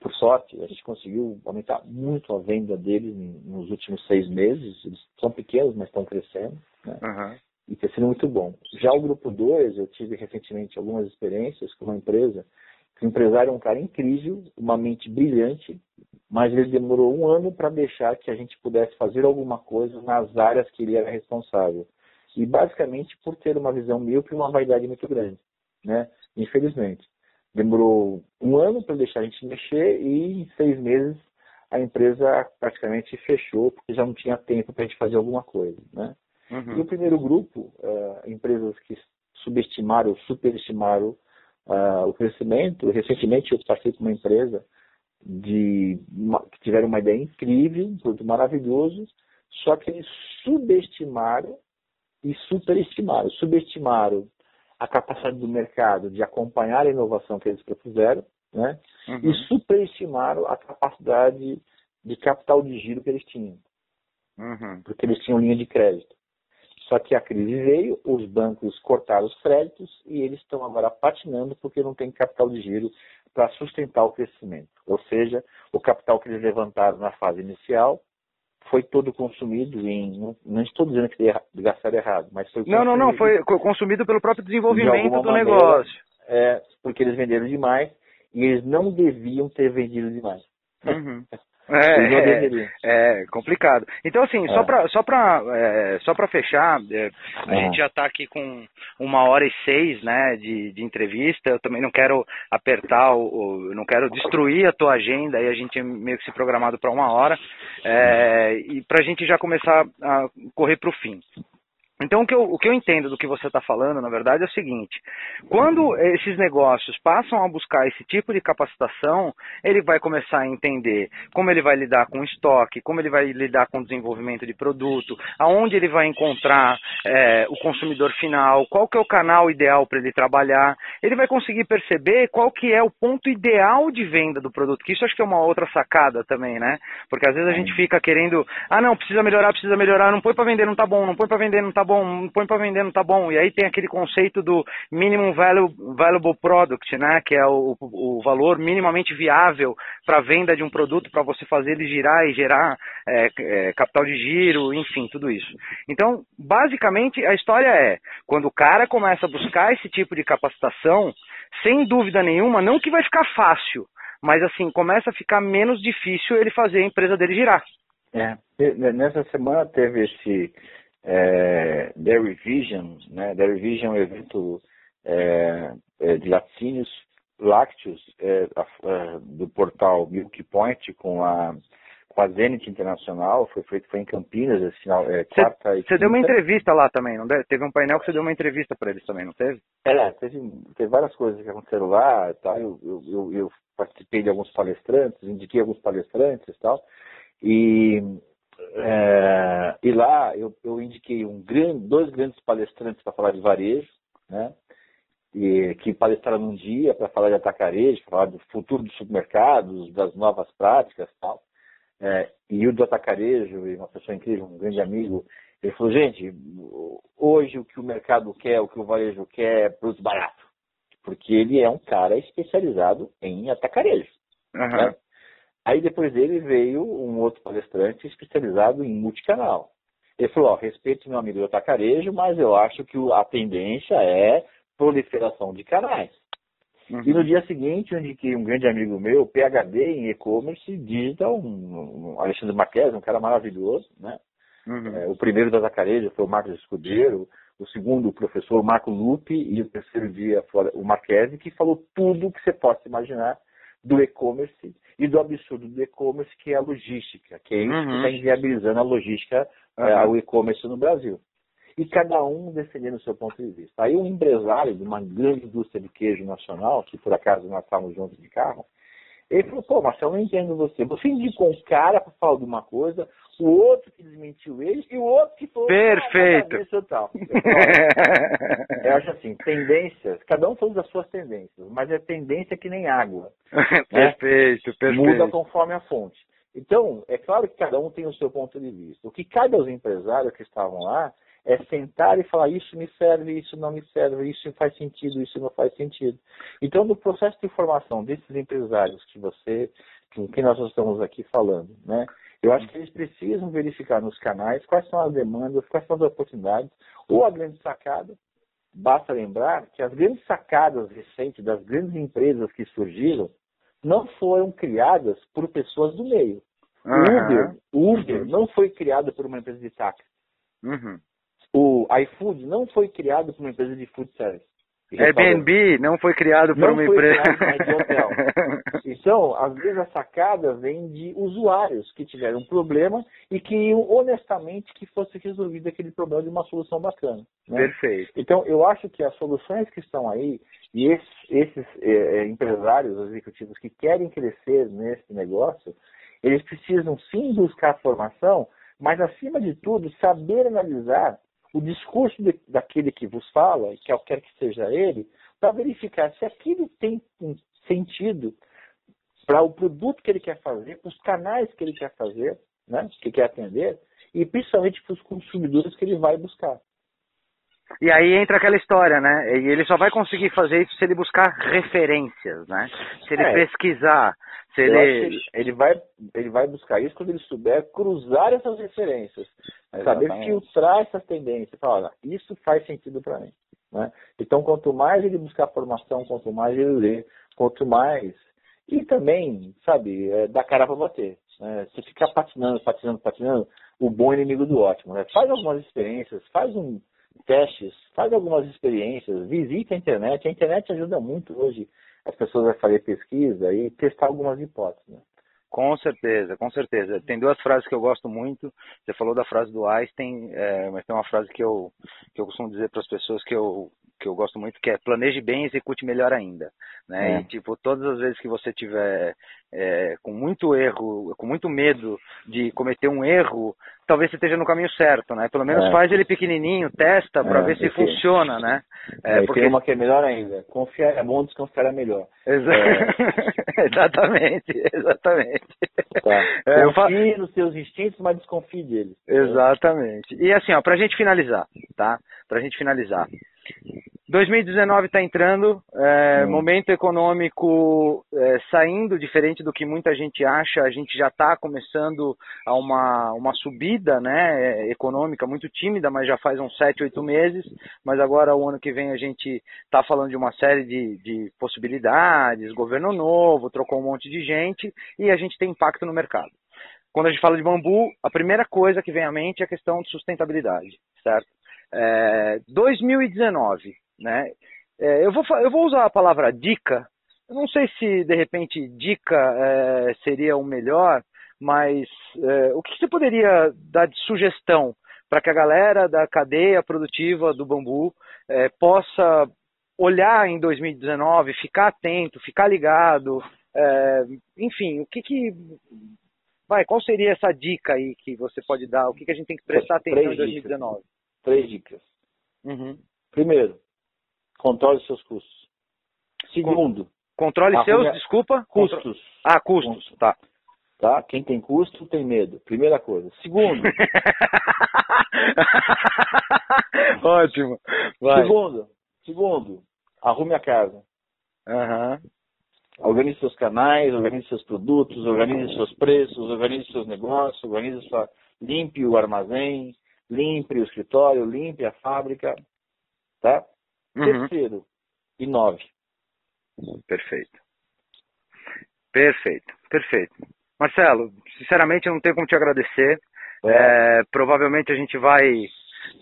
por sorte, a gente conseguiu aumentar muito a venda deles nos últimos seis meses. Eles são pequenos, mas estão crescendo. Né? Uhum. E tem sido muito bom. Já o grupo 2, eu tive recentemente algumas experiências com uma empresa. O empresário é um cara incrível, uma mente brilhante, mas ele demorou um ano para deixar que a gente pudesse fazer alguma coisa nas áreas que ele era responsável. E basicamente por ter uma visão míope e uma vaidade muito grande, né? Infelizmente. Demorou um ano para deixar a gente mexer e em seis meses a empresa praticamente fechou porque já não tinha tempo para a gente fazer alguma coisa, né? Uhum. E o primeiro grupo, uh, empresas que subestimaram, superestimaram uh, o crescimento. Recentemente eu passei com uma empresa de uma, que tiveram uma ideia incrível, um produto maravilhoso, só que eles subestimaram e superestimaram. Subestimaram a capacidade do mercado de acompanhar a inovação que eles propuseram, né? Uhum. E superestimaram a capacidade de capital de giro que eles tinham. Uhum. Porque eles tinham linha de crédito. Só que a crise veio, os bancos cortaram os créditos e eles estão agora patinando porque não tem capital de giro para sustentar o crescimento. Ou seja, o capital que eles levantaram na fase inicial foi todo consumido em. Não, não estou dizendo que gastaram errado, mas foi. Não, não, não, foi consumido pelo próprio desenvolvimento de do maneira, negócio. É, porque eles venderam demais e eles não deviam ter vendido demais. Uhum. É, é, é, complicado. Então, assim, é. só para só pra, é, só pra fechar, é, a gente já está aqui com uma hora e seis né, de, de entrevista. Eu também não quero apertar, o, o não quero destruir a tua agenda, e a gente é meio que se programado para uma hora, é, e para a gente já começar a correr para o fim. Então, o que, eu, o que eu entendo do que você está falando, na verdade, é o seguinte: quando esses negócios passam a buscar esse tipo de capacitação, ele vai começar a entender como ele vai lidar com o estoque, como ele vai lidar com o desenvolvimento de produto, aonde ele vai encontrar é, o consumidor final, qual que é o canal ideal para ele trabalhar. Ele vai conseguir perceber qual que é o ponto ideal de venda do produto, que isso acho que é uma outra sacada também, né? Porque às vezes a gente fica querendo, ah, não, precisa melhorar, precisa melhorar, não põe para vender, não tá bom, não põe para vender, não tá bom bom, põe para vender, não tá bom. E aí tem aquele conceito do minimum valuable product, né? Que é o, o valor minimamente viável para venda de um produto, para você fazer ele girar e gerar é, é, capital de giro, enfim, tudo isso. Então, basicamente, a história é, quando o cara começa a buscar esse tipo de capacitação, sem dúvida nenhuma, não que vai ficar fácil, mas assim, começa a ficar menos difícil ele fazer a empresa dele girar. É, nessa semana teve esse é, Dairy Vision, né? Dairy Vision é um evento é, é, de laticínios lácteos é, é, do portal Milk Point com a com a Zenit Internacional, foi feito foi em Campinas, esse final, é, quarta Você deu uma entrevista lá também, não deve? Teve um painel que você deu uma entrevista para eles também, não teve? É, teve, teve várias coisas que aconteceram lá, tá? eu, eu, eu, eu participei de alguns palestrantes, indiquei alguns palestrantes e tal, e é, e lá eu, eu indiquei um grande, dois grandes palestrantes para falar de varejo, né? E, que palestraram num dia para falar de atacarejo, falar do futuro dos supermercados, das novas práticas tal. É, e o do atacarejo, uma pessoa incrível, um grande amigo, ele falou, gente, hoje o que o mercado quer, o que o varejo quer é produto barato. Porque ele é um cara especializado em atacarejo. Uhum. Né? Aí depois dele veio um outro palestrante especializado em multicanal. Ele falou, ó, respeito meu amigo do atacarejo, mas eu acho que a tendência é proliferação de canais. Uhum. E no dia seguinte, eu indiquei um grande amigo meu, PHD em e-commerce digital, um, um Alexandre Marques, um cara maravilhoso, né? Uhum. É, o primeiro do atacarejo foi o Marcos Escudeiro, o segundo o professor Marco Lupe e o terceiro dia o Marques, que falou tudo que você possa imaginar do e-commerce e do absurdo do e-commerce, que é a logística, que é isso uhum. que está inviabilizando a logística, uhum. é, o e-commerce no Brasil. E cada um defendendo o seu ponto de vista. Aí um empresário de uma grande indústria de queijo nacional, que por acaso nós estávamos juntos de carro, ele falou, pô, Marcelo, eu não entendo você. Você indicou um cara para falar de uma coisa, o outro que desmentiu ele e o outro que falou... Perfeito! Ah, tal. eu acho assim, tendências, cada um falou das suas tendências, mas é tendência que nem água. perfeito, né? perfeito. Muda conforme a fonte. Então, é claro que cada um tem o seu ponto de vista. O que cabe aos empresários que estavam lá é sentar e falar isso me serve, isso não me serve, isso faz sentido, isso não faz sentido. Então, no processo de formação desses empresários que você, com que nós estamos aqui falando, né? Eu acho que eles precisam verificar nos canais quais são as demandas, quais são as oportunidades, ou a grande sacada. Basta lembrar que as grandes sacadas recentes das grandes empresas que surgiram não foram criadas por pessoas do meio. Uhum. O Uber, Uber não foi criado por uma empresa de táxi. Uhum. O iFood não foi criado por uma empresa de food service. Airbnb não foi criado por não uma empresa. hotel. então, às vezes a sacada vem de usuários que tiveram um problema e queriam honestamente que fosse resolvido aquele problema de uma solução bacana. Né? Perfeito. Então, eu acho que as soluções que estão aí e esses, esses é, empresários executivos que querem crescer nesse negócio, eles precisam sim buscar formação, mas acima de tudo saber analisar o discurso de, daquele que vos fala, que quer que seja ele, para verificar se aquilo tem um sentido para o produto que ele quer fazer, para os canais que ele quer fazer, né, que quer atender, e principalmente para os consumidores que ele vai buscar. E aí entra aquela história, né? E ele só vai conseguir fazer isso se ele buscar referências, né? Se ele é. pesquisar, se ele... ele vai ele vai buscar isso quando ele souber cruzar essas referências, Exatamente. saber filtrar essas tendências, falar, isso faz sentido para mim, né? Então, quanto mais ele buscar formação, quanto mais ele lê, quanto mais e também, sabe, é, dar cara para bater. Né? Se ficar patinando, patinando, patinando, o bom inimigo do ótimo. Né? Faz algumas experiências, faz um testes, faz algumas experiências, visite a internet. A internet ajuda muito hoje as pessoas a fazer pesquisa e testar algumas hipóteses. Né? Com certeza, com certeza. Tem duas frases que eu gosto muito. Você falou da frase do Einstein, é, mas tem uma frase que eu, que eu costumo dizer para as pessoas que eu, que eu gosto muito, que é planeje bem e execute melhor ainda. Né? É. E, tipo, todas as vezes que você tiver é, com muito erro, com muito medo de cometer um erro, talvez você esteja no caminho certo, né? Pelo menos é. faz ele pequenininho, testa para é, ver se funciona, né? É, porque... tem uma que é melhor ainda. Confiar é bom, desconfiar é melhor. Exa... É. exatamente, exatamente. Tá. É, Confie nos seus instintos, mas desconfie deles. Exatamente. E assim, ó, pra gente finalizar, tá? Pra gente finalizar. 2019 está entrando, é, hum. momento econômico é, saindo, diferente do que muita gente acha, a gente já está começando a uma, uma subida né, econômica muito tímida, mas já faz uns 7, 8 meses, mas agora o ano que vem a gente está falando de uma série de, de possibilidades, governo novo, trocou um monte de gente e a gente tem impacto no mercado. Quando a gente fala de bambu, a primeira coisa que vem à mente é a questão de sustentabilidade, certo? É, 2019, né? É, eu, vou, eu vou usar a palavra dica. Eu não sei se de repente dica é, seria o melhor, mas é, o que você poderia dar de sugestão para que a galera da cadeia produtiva do bambu é, possa olhar em 2019, ficar atento, ficar ligado, é, enfim, o que que vai, qual seria essa dica aí que você pode dar? O que, que a gente tem que prestar atenção em 2019? Três dicas. Uhum. Primeiro, Controle seus custos. Segundo. Controle seus, desculpa? Custos. Ah, custos, custos. tá. Tá? Quem tem custo tem medo. Primeira coisa. Segundo. Ótimo. Vai. Segundo. Segundo. Arrume a casa. Uhum. Organize seus canais, organize seus produtos, organize seus preços, organize seus negócios, organize sua. Limpe o armazém, limpe o escritório, limpe a fábrica. Tá? Uhum. Terceiro, e nove. Perfeito. Perfeito, perfeito. Marcelo, sinceramente eu não tenho como te agradecer. É. É, provavelmente a gente vai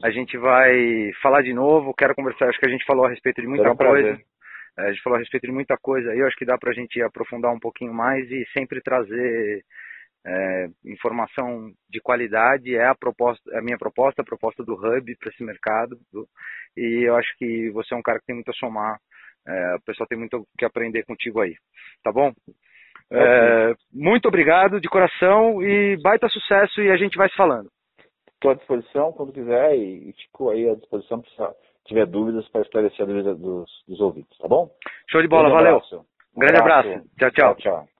a gente vai falar de novo. Quero conversar. Acho que a gente falou a respeito de muita coisa. É, a gente falou a respeito de muita coisa. Eu acho que dá para a gente aprofundar um pouquinho mais e sempre trazer é, informação de qualidade é a proposta, a minha proposta, a proposta do Hub para esse mercado. Do, e eu acho que você é um cara que tem muito a somar. É, o pessoal tem muito que aprender contigo aí, tá bom? É, muito obrigado de coração e baita sucesso e a gente vai se falando. Estou à disposição quando quiser e, fico aí à disposição se tiver dúvidas para esclarecer a dúvida dos, dos ouvintes, tá bom? Show de bola, valeu. Um grande abraço. abraço. Tchau, tchau. tchau, tchau.